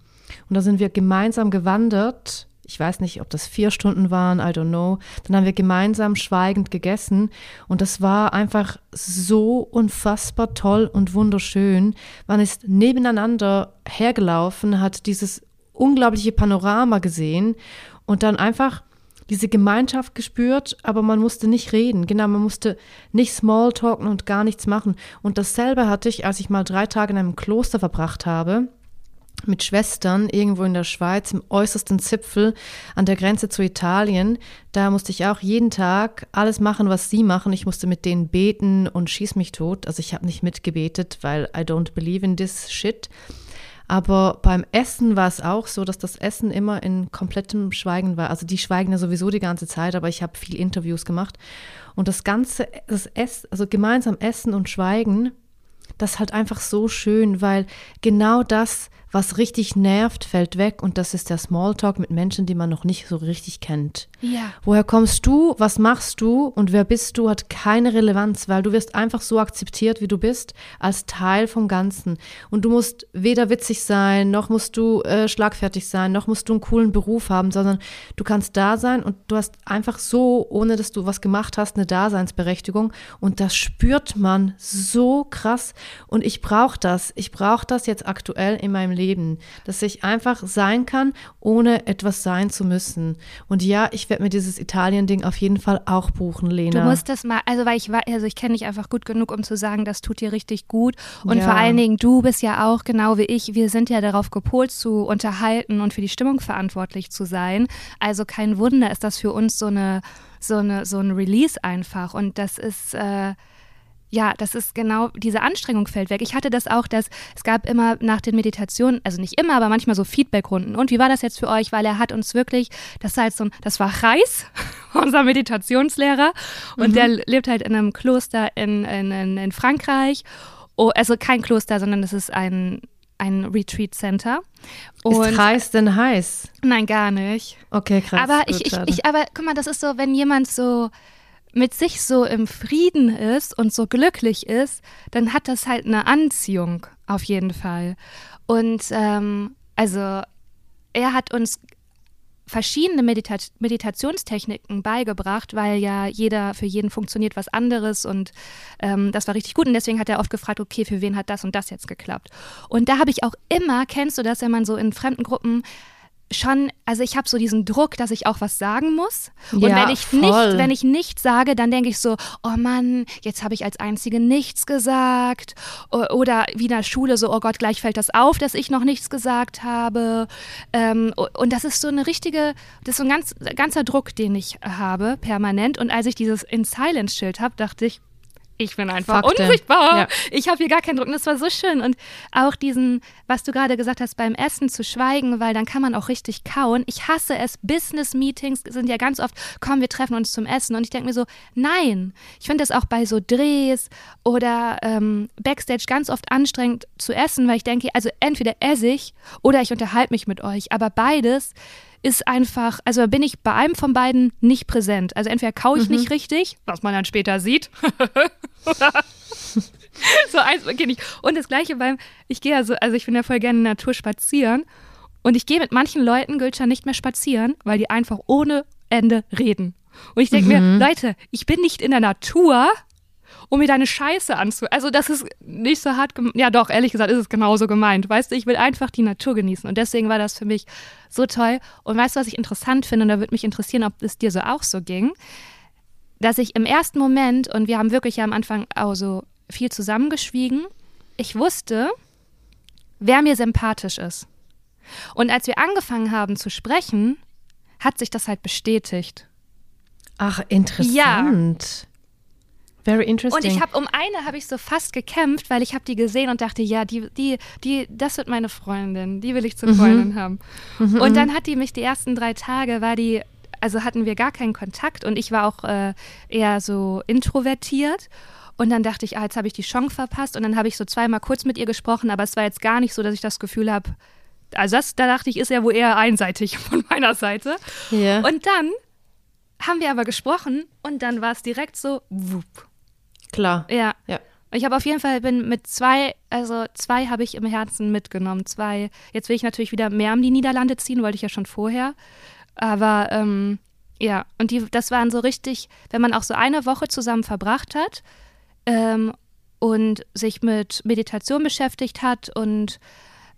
Und da sind wir gemeinsam gewandert ich weiß nicht, ob das vier Stunden waren, I don't know. Dann haben wir gemeinsam schweigend gegessen und das war einfach so unfassbar toll und wunderschön. Man ist nebeneinander hergelaufen, hat dieses unglaubliche Panorama gesehen und dann einfach diese Gemeinschaft gespürt, aber man musste nicht reden. Genau, man musste nicht Smalltalken und gar nichts machen. Und dasselbe hatte ich, als ich mal drei Tage in einem Kloster verbracht habe mit Schwestern irgendwo in der Schweiz im äußersten Zipfel an der Grenze zu Italien. Da musste ich auch jeden Tag alles machen, was sie machen. Ich musste mit denen beten und schieß mich tot. Also ich habe nicht mitgebetet, weil I don't believe in this shit. Aber beim Essen war es auch so, dass das Essen immer in komplettem Schweigen war. Also die schweigen ja sowieso die ganze Zeit, aber ich habe viel Interviews gemacht. Und das Ganze, das Essen, also gemeinsam Essen und Schweigen, das ist halt einfach so schön, weil genau das was richtig nervt, fällt weg und das ist der Smalltalk mit Menschen, die man noch nicht so richtig kennt. Ja. Woher kommst du, was machst du und wer bist du, hat keine Relevanz, weil du wirst einfach so akzeptiert, wie du bist, als Teil vom Ganzen. Und du musst weder witzig sein, noch musst du äh, schlagfertig sein, noch musst du einen coolen Beruf haben, sondern du kannst da sein und du hast einfach so, ohne dass du was gemacht hast, eine Daseinsberechtigung und das spürt man so krass und ich brauche das. Ich brauche das jetzt aktuell in meinem Leben, dass ich einfach sein kann, ohne etwas sein zu müssen. Und ja, ich werde mir dieses Italien-Ding auf jeden Fall auch buchen, Lena. Du musst das mal, also weil ich also ich kenne dich einfach gut genug, um zu sagen, das tut dir richtig gut. Und ja. vor allen Dingen, du bist ja auch genau wie ich, wir sind ja darauf gepolt zu unterhalten und für die Stimmung verantwortlich zu sein. Also kein Wunder ist das für uns so eine, so eine, so ein Release einfach. Und das ist äh, ja, das ist genau, diese Anstrengung fällt weg. Ich hatte das auch, dass es gab immer nach den Meditationen, also nicht immer, aber manchmal so Feedbackrunden. Und wie war das jetzt für euch? Weil er hat uns wirklich, das war halt so ein, das war Reis, unser Meditationslehrer. Und mhm. der lebt halt in einem Kloster in, in, in Frankreich. Oh, also kein Kloster, sondern das ist ein, ein Retreat Center. Und ist Reis denn heiß? Nein, gar nicht. Okay, krass. Aber ich, ich, ich, aber guck mal, das ist so, wenn jemand so mit sich so im Frieden ist und so glücklich ist, dann hat das halt eine Anziehung auf jeden Fall. Und ähm, also er hat uns verschiedene Medita Meditationstechniken beigebracht, weil ja jeder für jeden funktioniert was anderes und ähm, das war richtig gut und deswegen hat er oft gefragt, okay, für wen hat das und das jetzt geklappt? Und da habe ich auch immer, kennst du das, wenn man so in fremden Gruppen schon, also ich habe so diesen Druck, dass ich auch was sagen muss. Und ja, wenn ich voll. nicht, wenn ich nichts sage, dann denke ich so, oh Mann, jetzt habe ich als Einzige nichts gesagt. Oder wie in der Schule so, oh Gott, gleich fällt das auf, dass ich noch nichts gesagt habe. Ähm, und das ist so eine richtige, das ist so ein ganz, ganzer Druck, den ich habe, permanent. Und als ich dieses In Silence-Schild habe, dachte ich, ich bin einfach Fakte. unsichtbar. Ja. Ich habe hier gar keinen Druck. Und das war so schön. Und auch diesen, was du gerade gesagt hast, beim Essen zu schweigen, weil dann kann man auch richtig kauen. Ich hasse es. Business-Meetings sind ja ganz oft, komm, wir treffen uns zum Essen. Und ich denke mir so, nein. Ich finde das auch bei so Drehs oder ähm, Backstage ganz oft anstrengend zu essen, weil ich denke, also entweder esse ich oder ich unterhalte mich mit euch. Aber beides ist einfach, also bin ich bei einem von beiden nicht präsent. Also entweder kaue ich mhm. nicht richtig, was man dann später sieht. so eins geht nicht. Und das gleiche beim, ich gehe also, also ich bin ja voll gerne in der Natur spazieren. Und ich gehe mit manchen Leuten, Gülscha, nicht mehr spazieren, weil die einfach ohne Ende reden. Und ich denke mhm. mir, Leute, ich bin nicht in der Natur, um mir deine Scheiße anzu. Also das ist nicht so hart. Ja, doch, ehrlich gesagt ist es genauso gemeint. Weißt du, ich will einfach die Natur genießen. Und deswegen war das für mich so toll. Und weißt du, was ich interessant finde? Und da würde mich interessieren, ob es dir so auch so ging. Dass ich im ersten Moment, und wir haben wirklich ja am Anfang auch so viel zusammengeschwiegen, ich wusste, wer mir sympathisch ist. Und als wir angefangen haben zu sprechen, hat sich das halt bestätigt. Ach, interessant. Ja. Very interesting. Und ich habe um eine habe ich so fast gekämpft, weil ich habe die gesehen und dachte, ja, die, die, die, das wird meine Freundin, die will ich zur mhm. Freundin haben. Mhm. Und dann hat die mich die ersten drei Tage, war die, also hatten wir gar keinen Kontakt und ich war auch äh, eher so introvertiert. Und dann dachte ich, ah, jetzt habe ich die Chance verpasst. Und dann habe ich so zweimal kurz mit ihr gesprochen, aber es war jetzt gar nicht so, dass ich das Gefühl habe, also das, da dachte ich, ist ja wohl eher einseitig von meiner Seite. Yeah. Und dann haben wir aber gesprochen und dann war es direkt so, wupp. Klar. Ja. ja. Ich habe auf jeden Fall bin mit zwei, also zwei habe ich im Herzen mitgenommen. Zwei. Jetzt will ich natürlich wieder mehr um die Niederlande ziehen, wollte ich ja schon vorher. Aber ähm, ja, und die, das waren so richtig, wenn man auch so eine Woche zusammen verbracht hat ähm, und sich mit Meditation beschäftigt hat und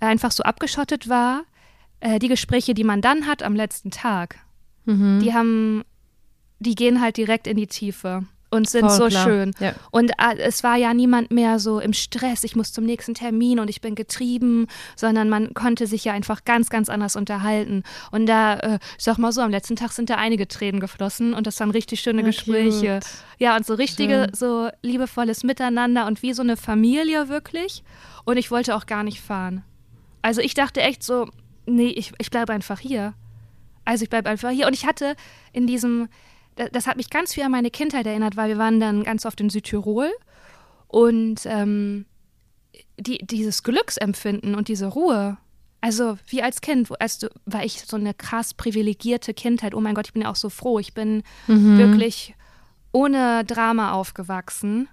einfach so abgeschottet war, äh, die Gespräche, die man dann hat am letzten Tag, mhm. die haben, die gehen halt direkt in die Tiefe und sind Voll so klar. schön. Ja. Und äh, es war ja niemand mehr so im Stress, ich muss zum nächsten Termin und ich bin getrieben, sondern man konnte sich ja einfach ganz, ganz anders unterhalten. Und da, äh, ich sag mal so, am letzten Tag sind da einige Tränen geflossen und das waren richtig schöne ja, Gespräche. Cute. Ja, und so richtige, schön. so liebevolles Miteinander und wie so eine Familie wirklich. Und ich wollte auch gar nicht fahren. Also ich dachte echt so, nee, ich, ich bleibe einfach hier. Also ich bleibe einfach hier. Und ich hatte in diesem, das hat mich ganz viel an meine Kindheit erinnert, weil wir waren dann ganz oft in Südtirol und ähm, die, dieses Glücksempfinden und diese Ruhe, also wie als Kind, als du, war ich so eine krass privilegierte Kindheit. Oh mein Gott, ich bin ja auch so froh. Ich bin mhm. wirklich ohne Drama aufgewachsen.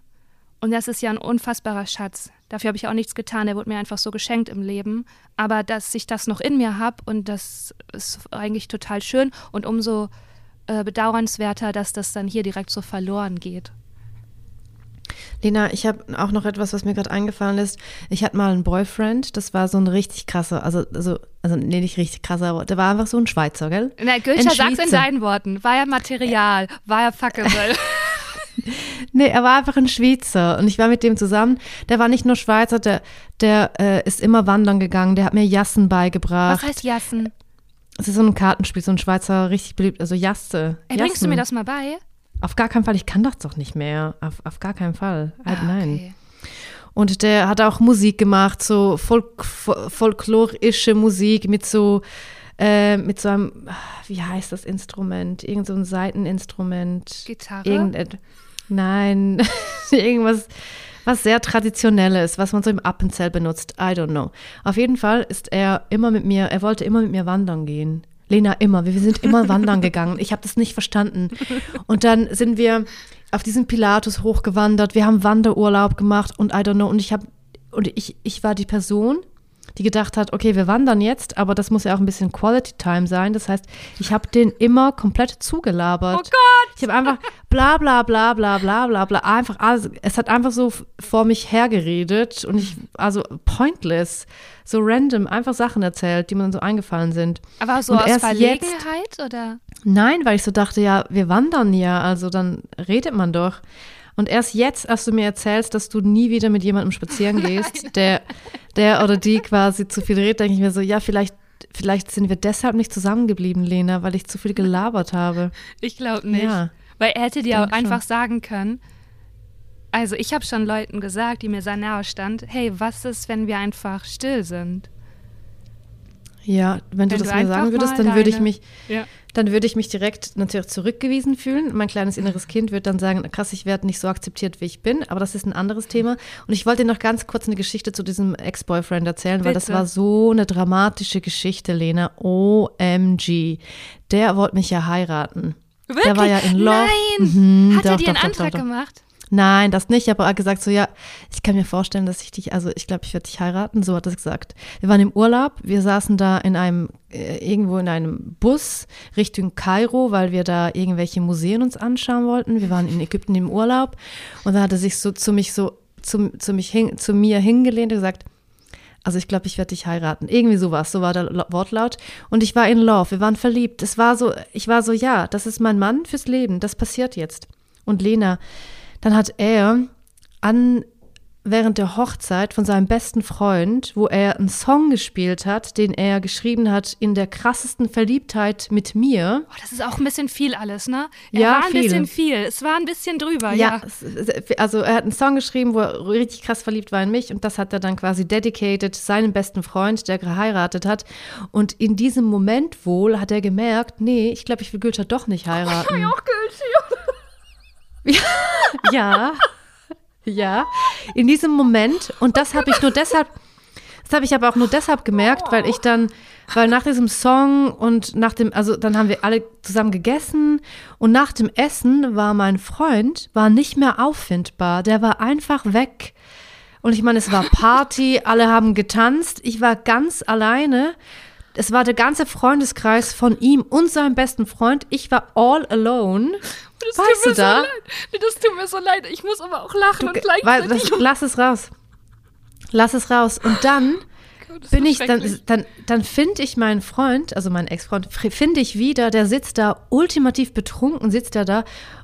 Und das ist ja ein unfassbarer Schatz. Dafür habe ich auch nichts getan. Der wurde mir einfach so geschenkt im Leben. Aber dass ich das noch in mir habe und das ist eigentlich total schön. Und umso äh, bedauernswerter, dass das dann hier direkt so verloren geht. Lena, ich habe auch noch etwas, was mir gerade eingefallen ist. Ich hatte mal einen Boyfriend, das war so ein richtig krasser, also, also, also nee, nicht richtig krasser, aber der war einfach so ein Schweizer, gell? Na, Gülscher, sag's in deinen Worten. War ja Material, war ja fuckable. nee, er war einfach ein Schweizer und ich war mit dem zusammen. Der war nicht nur Schweizer, der, der äh, ist immer wandern gegangen, der hat mir Jassen beigebracht. Was heißt Jassen? Es ist so ein Kartenspiel, so ein Schweizer richtig beliebt, also Jasse. Ey, bringst du mir das mal bei? Auf gar keinen Fall, ich kann das doch nicht mehr. Auf, auf gar keinen Fall. Halt, ah, nein. Okay. Und der hat auch Musik gemacht, so Folk, folklorische Musik mit so, äh, mit so einem, wie heißt das Instrument? Irgend so ein Seiteninstrument. Gitarre? Irgendet, nein, irgendwas was sehr traditionelles, was man so im Appenzell benutzt. I don't know. Auf jeden Fall ist er immer mit mir, er wollte immer mit mir wandern gehen. Lena immer, wir sind immer wandern gegangen. Ich habe das nicht verstanden. Und dann sind wir auf diesen Pilatus hochgewandert. Wir haben Wanderurlaub gemacht und I don't know. Und ich habe und ich, ich war die Person, die gedacht hat, okay, wir wandern jetzt, aber das muss ja auch ein bisschen Quality Time sein. Das heißt, ich habe den immer komplett zugelabert. Oh Gott! Ich habe einfach bla bla bla bla bla bla bla einfach alles, es hat einfach so vor mich hergeredet und ich also pointless, so random einfach Sachen erzählt, die mir so eingefallen sind. Aber so und aus Verlegenheit jetzt, oder? Nein, weil ich so dachte, ja, wir wandern ja, also dann redet man doch. Und erst jetzt, als du mir erzählst, dass du nie wieder mit jemandem spazieren gehst, der, der oder die quasi zu viel redet, denke ich mir so, ja, vielleicht, vielleicht sind wir deshalb nicht zusammengeblieben, Lena, weil ich zu viel gelabert habe. Ich glaube nicht. Ja, weil er hätte dir auch einfach schon. sagen können, also ich habe schon Leuten gesagt, die mir sehr nahe stand, hey, was ist, wenn wir einfach still sind? Ja, wenn, wenn du das mir sagen würdest, dann würde ich mich, ja. dann würde ich mich direkt natürlich zurückgewiesen fühlen. Mein kleines inneres Kind wird dann sagen, krass, ich werde nicht so akzeptiert, wie ich bin. Aber das ist ein anderes Thema. Und ich wollte dir noch ganz kurz eine Geschichte zu diesem Ex-Boyfriend erzählen, Bitte. weil das war so eine dramatische Geschichte, Lena. OMG. Der wollte mich ja heiraten. Wirklich? Der war ja in Love. Nein! Mhm, Hat doch, er dir einen doch, Antrag doch, gemacht? Nein, das nicht, aber er hat gesagt so, ja, ich kann mir vorstellen, dass ich dich, also ich glaube, ich werde dich heiraten, so hat er gesagt. Wir waren im Urlaub, wir saßen da in einem, äh, irgendwo in einem Bus Richtung Kairo, weil wir da irgendwelche Museen uns anschauen wollten. Wir waren in Ägypten im Urlaub und dann hat er sich so zu mich so, zu, zu, mich hin, zu mir hingelehnt und gesagt, also ich glaube, ich werde dich heiraten. Irgendwie sowas, so war der Wortlaut. Und ich war in Love, wir waren verliebt. Es war so, ich war so, ja, das ist mein Mann fürs Leben, das passiert jetzt. Und Lena, dann hat er an während der Hochzeit von seinem besten Freund, wo er einen Song gespielt hat, den er geschrieben hat in der krassesten Verliebtheit mit mir. Oh, das ist auch ein bisschen viel alles, ne? Er ja, war ein viel. bisschen viel. Es war ein bisschen drüber, ja. ja. Also er hat einen Song geschrieben, wo er richtig krass verliebt war in mich und das hat er dann quasi dedicated seinem besten Freund, der geheiratet hat. Und in diesem Moment wohl hat er gemerkt, nee, ich glaube, ich will Gülter doch nicht heiraten. Oh, ich auch Gülter. ja, ja, in diesem Moment. Und das habe ich nur deshalb, das habe ich aber auch nur deshalb gemerkt, weil ich dann, weil nach diesem Song und nach dem, also dann haben wir alle zusammen gegessen und nach dem Essen war mein Freund, war nicht mehr auffindbar. Der war einfach weg. Und ich meine, es war Party, alle haben getanzt. Ich war ganz alleine es war der ganze Freundeskreis von ihm und seinem besten Freund. Ich war all alone. Das Weißt tut mir du da? So leid. Nee, das tut mir so leid. Ich muss aber auch lachen und Weil, gleichzeitig. das, lass es raus. Lass es raus. Und dann Gott, bin ich, dann, dann, dann finde ich meinen Freund, also meinen Ex-Freund, fr- finde ich wieder, der sitzt da ultimativ betrunken, sitzt er da.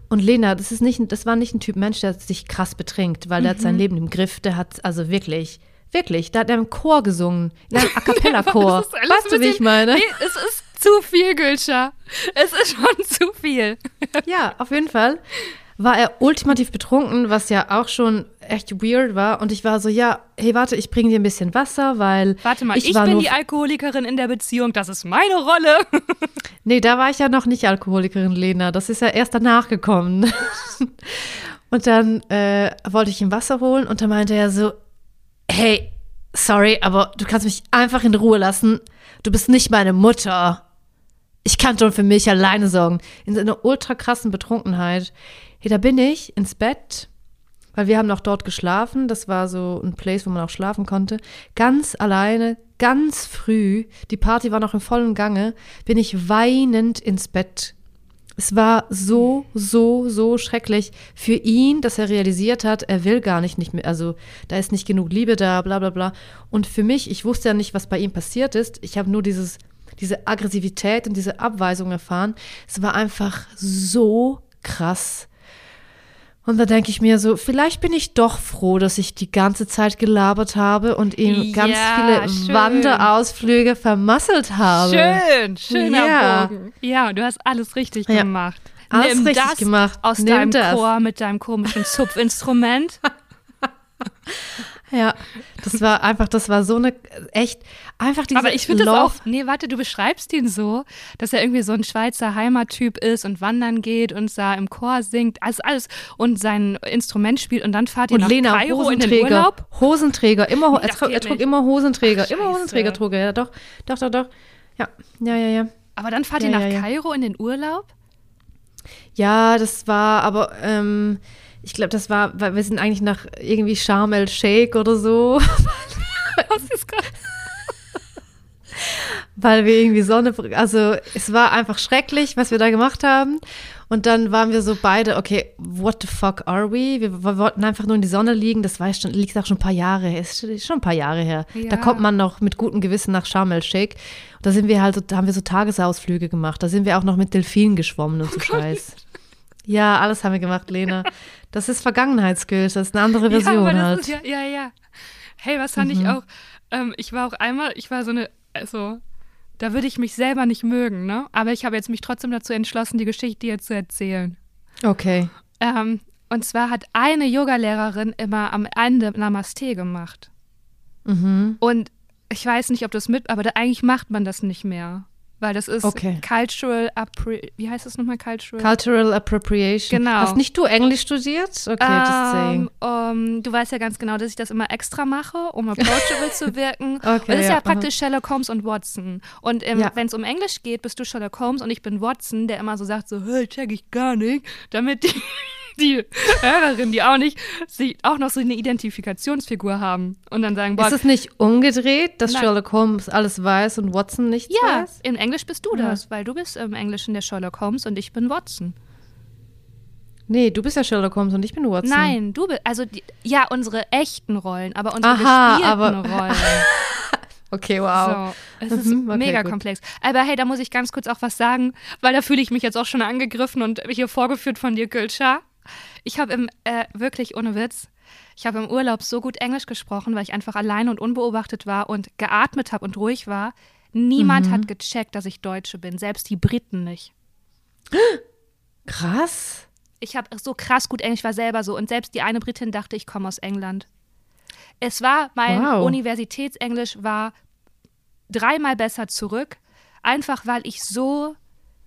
Und Lena, das ist nicht, das war nicht ein Typ Mensch, der sich krass betrinkt, weil der hat Mhm. sein Leben im Griff, der hat, also wirklich, wirklich, da hat er im Chor gesungen, in einem A Cappella-Chor. Weißt du, wie ich meine? Nee, es ist zu viel, Gülscha. Es ist schon zu viel. Ja, auf jeden Fall war er ultimativ betrunken, was ja auch schon echt weird war. Und ich war so, ja, hey, warte, ich bringe dir ein bisschen Wasser, weil Warte mal, ich, war bin die Alkoholikerin in der Beziehung. Das ist meine Rolle. Nee, da war ich ja noch nicht Alkoholikerin, Lena. Das ist ja erst danach gekommen. und dann äh, wollte ich ihm Wasser holen und dann meinte er so, hey, sorry, aber du kannst mich einfach in Ruhe lassen. Du bist nicht meine Mutter. Ich kann schon für mich alleine sorgen. In so einer ultra krassen Betrunkenheit. Hey, da bin ich ins Bett, weil wir haben noch dort geschlafen. Das war so ein Place, wo man auch schlafen konnte. Ganz alleine, ganz früh. Die Party war noch im vollen Gange. Bin ich weinend ins Bett. Es war so, so, so schrecklich für ihn, dass er realisiert hat, er will gar nicht, nicht mehr, also da ist nicht genug Liebe da, bla bla bla. Und für mich, ich wusste ja nicht, was bei ihm passiert ist. Ich habe nur dieses, diese Aggressivität und diese Abweisung erfahren. Es war einfach so krass. Und da denke ich mir so, vielleicht bin ich doch froh, dass ich die ganze Zeit gelabert habe und ihm ganz Ja, viele schön. Wanderausflüge vermasselt habe. Schön, schöner Ja. Bogen. Ja, du hast alles richtig Ja. gemacht. Alles Nimm richtig das gemacht. aus Nimm deinem das. Chor mit deinem komischen Zupfinstrument. Ja, das war einfach, das war so eine echt einfach diese Aber ich finde das auch, nee, warte, du beschreibst ihn so, dass er irgendwie so ein Schweizer Heimattyp ist und wandern geht und da im Chor singt, alles, alles und sein Instrument spielt und dann fahrt ihr und nach Lena Kairo in den Hosenträger, Urlaub. Hosenträger, immer er, trug, er trug immer Hosenträger, Scheiße. immer Hosenträger trug er, ja doch, doch, doch, doch. Ja, ja, ja, ja. Aber dann fahrt Ja, ihr nach ja. Kairo in den Urlaub? Ja, das war, aber ähm, ich glaube, das war, weil wir sind eigentlich nach irgendwie Sharm el Sheikh oder so, Was ist gerade? Weil wir irgendwie Sonne, also es war einfach schrecklich, was wir da gemacht haben. Und dann waren wir so beide, okay, what the fuck are we? Wir, wir wollten einfach nur in die Sonne liegen. Das war schon, liegt auch schon ein paar Jahre her, ist schon ein paar Jahre her. Ja. Da kommt man noch mit gutem Gewissen nach Sharm el Sheikh. Und da sind wir halt, so, da haben wir so Tagesausflüge gemacht. Da sind wir auch noch mit Delfinen geschwommen und so Scheiß. Ja, alles haben wir gemacht, Lena. Das ist Vergangenheitsskills, das ist eine andere Version ja, halt. ist ja, ja, ja. Hey, was fand ich auch? Ähm, ich war auch einmal, ich war so eine, also, da würde ich mich selber nicht mögen, ne? Aber ich habe jetzt mich trotzdem dazu entschlossen, die Geschichte dir zu erzählen. Okay. Ähm, und zwar hat eine Yogalehrerin immer am Ende Namaste gemacht. Mhm. Und ich weiß nicht, ob du es mit, aber da, eigentlich macht man das nicht mehr. Weil das ist Okay. Cultural, Appre wie heißt das nochmal, Cultural? Cultural Appropriation. Genau. Hast nicht du Englisch studiert? Okay, just saying. ähm, ähm, du weißt ja ganz genau, dass ich das immer extra mache, um approachable zu wirken. Okay, und das ist ja, ja, aha. praktisch Sherlock Holmes und Watson. Und ähm, Ja. wenn es um Englisch geht, bist du Sherlock Holmes und ich bin Watson, der immer so sagt so, hey, check ich gar nicht, damit die, die Hörerin, die auch nicht, sie auch noch so eine Identifikationsfigur haben und dann sagen, boah, Ist es nicht umgedreht, dass Nein. Sherlock Holmes alles weiß und Watson nichts ja, weiß? in Englisch bist du Ja. das, weil du bist im Englischen der Sherlock Holmes und ich bin Watson. Nee, du bist ja Sherlock Holmes und ich bin Watson. Nein, du bist, also die, ja, unsere echten Rollen, aber unsere Aha, gespielten aber- Rollen. Okay, wow. So, es ist Mhm, okay, mega gut. komplex. Aber hey, da muss ich ganz kurz auch was sagen, weil da fühle ich mich jetzt auch schon angegriffen und hier vorgeführt von dir, Gülscha. Ich habe im, äh, wirklich ohne Witz, ich habe im Urlaub so gut Englisch gesprochen, weil ich einfach allein und unbeobachtet war und geatmet habe und ruhig war. Niemand Mhm. hat gecheckt, dass ich Deutsche bin, selbst die Briten nicht. Krass. Ich habe so krass gut Englisch, war selber so und selbst die eine Britin dachte, ich komme aus England. Es war, mein Wow. Universitätsenglisch war dreimal besser zurück, einfach weil ich so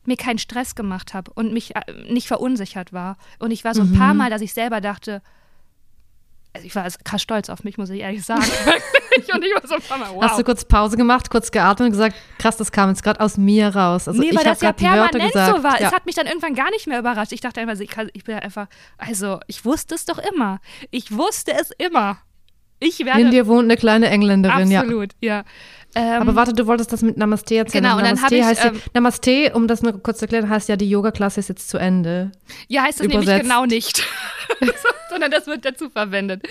mir keinen Stress gemacht habe und mich äh, nicht verunsichert war. Und ich war so ein Mhm. paar Mal, dass ich selber dachte, also ich war krass stolz auf mich, muss ich ehrlich sagen. Und ich war so ein paar Mal, wow. Hast du kurz Pause gemacht, kurz geatmet und gesagt, krass, das kam jetzt gerade aus mir raus. Also nee, ich weil habe das ja permanent so war. Ja. Es hat mich dann irgendwann gar nicht mehr überrascht. Ich dachte einfach, ich, kann, ich bin einfach, also ich wusste es doch immer. Ich wusste es immer. Ich werde. In dir wohnt eine kleine Engländerin, ja. absolut, ja. Aber Ähm, warte, du wolltest das mit Namaste erzählen. Genau, und dann Namaste hab ich, heißt ja, ähm, Namaste, um das nur kurz zu erklären, heißt ja, die Yoga-Klasse ist jetzt zu Ende. Ja, heißt das nämlich Übersetzt. genau nicht. sondern das wird dazu verwendet.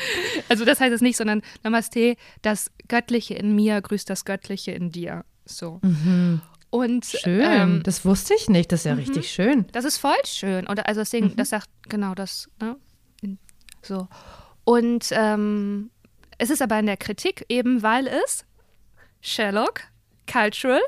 Also das heißt es nicht, sondern Namaste, das Göttliche in mir grüßt das Göttliche in dir. So. Und Schön. ähm, das wusste ich nicht. Das ist ja richtig schön. das ist voll schön. Und also deswegen, das sagt genau das, ne? So. Und ähm, es ist aber in der Kritik eben, weil es Sherlock, Cultural,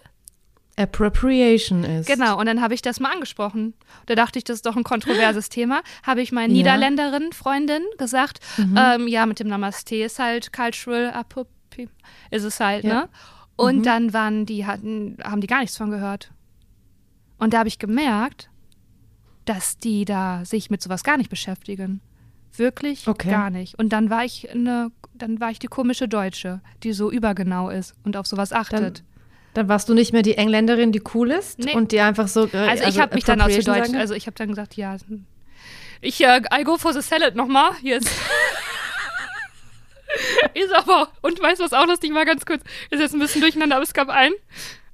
Appropriation ist. Genau, und dann habe ich das mal angesprochen. Da dachte ich, das ist doch ein kontroverses Thema. Habe ich meinen Ja. Niederländerin, Freundin, gesagt, ähm, ja, mit dem Namaste ist halt cultural appropriation, ist es halt, Ja. ne? Und dann waren die, hatten, haben die gar nichts von gehört. Und da habe ich gemerkt, dass die da sich mit sowas gar nicht beschäftigen. Wirklich Okay. gar nicht. Und dann war ich eine, dann war ich die komische Deutsche, die so übergenau ist und auf sowas achtet. Dann warst du nicht mehr die Engländerin, die cool ist Nee. und die einfach so. äh, Also ich habe mich dann Deutsch, sagen? also ich habe dann gesagt, ja, ich, äh, I go for the salad nochmal, hier ist, aber, und weißt du, was auch lustig war, ganz kurz, ist jetzt ein bisschen durcheinander, aber es gab einen,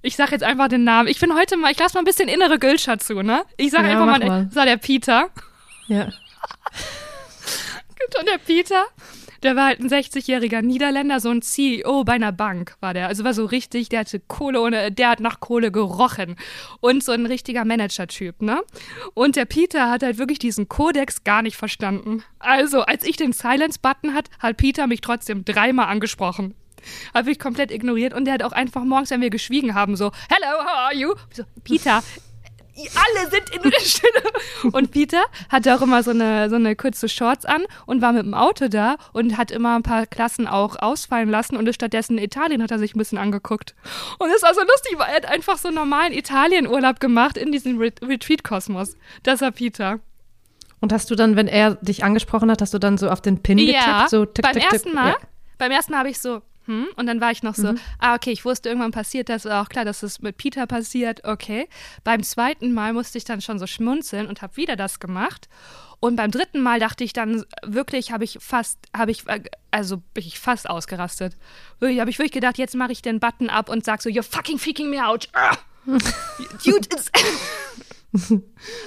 ich sag jetzt einfach den Namen, ich bin heute mal, ich lasse mal ein bisschen innere Gülscher zu, ne? Ich sag Ja, einfach mal, mal. war der Peter, Ja. und der Peter, der war halt ein 60-jähriger Niederländer, so ein CEO bei einer Bank war der. Also war so richtig, der hatte Kohle ohne, der hat nach Kohle gerochen. Und so ein richtiger Manager-Typ, ne? Und der Peter hat halt wirklich diesen Kodex gar nicht verstanden. Also, als ich den Silence-Button hat, hat Peter mich trotzdem dreimal angesprochen. Habe ich komplett ignoriert und der hat auch einfach morgens, wenn wir geschwiegen haben, so, hello, how are you? So, Peter, alle sind in der Stille. Und Peter hatte auch immer so eine, so eine kurze Shorts an und war mit dem Auto da und hat immer ein paar Klassen auch ausfallen lassen und ist stattdessen in Italien hat er sich ein bisschen angeguckt. Und es war so lustig, weil er hat einfach so einen normalen Italienurlaub gemacht in diesem Re Retreat-Kosmos. Das war Peter. Und hast du dann, wenn er dich angesprochen hat, hast du dann so auf den Pin Ja, getippt? So tick, beim tick, tick. ersten Mal, Ja. beim ersten Mal habe ich so, hm, und dann war ich noch so, ah, okay, ich wusste, irgendwann passiert das, auch klar, dass das mit Peter passiert, okay. Beim zweiten Mal musste ich dann schon so schmunzeln und habe wieder das gemacht. Und beim dritten Mal dachte ich dann wirklich, habe ich fast, habe ich, äh, also bin ich fast ausgerastet. Wirklich, habe ich wirklich gedacht, jetzt mache ich den Button ab und sag so, you're fucking freaking me out. Ah! Dude, it's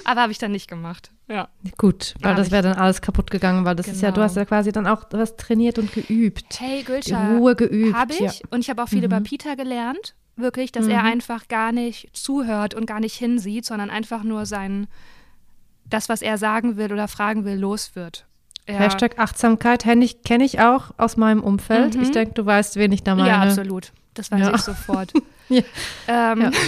Aber habe ich dann nicht gemacht. Ja. Gut, weil Hab das wäre dann alles kaputt gegangen, weil das ist ja, du Genau. hast ja quasi dann auch was trainiert und geübt. Hey, Die Gülscha. Ruhe geübt. Habe ich. Ja. Und ich habe auch viel über Peter gelernt. Wirklich, dass er einfach gar nicht zuhört und gar nicht hinsieht, sondern einfach nur sein, das, was er sagen will oder fragen will, los wird. Er, Hashtag Achtsamkeit kenne ich, kenn ich auch aus meinem Umfeld. Mhm. Ich denke, du weißt, wen ich da meine. Ja, absolut. Das weiß Ja. ich sofort. Ja. Ähm, Ja.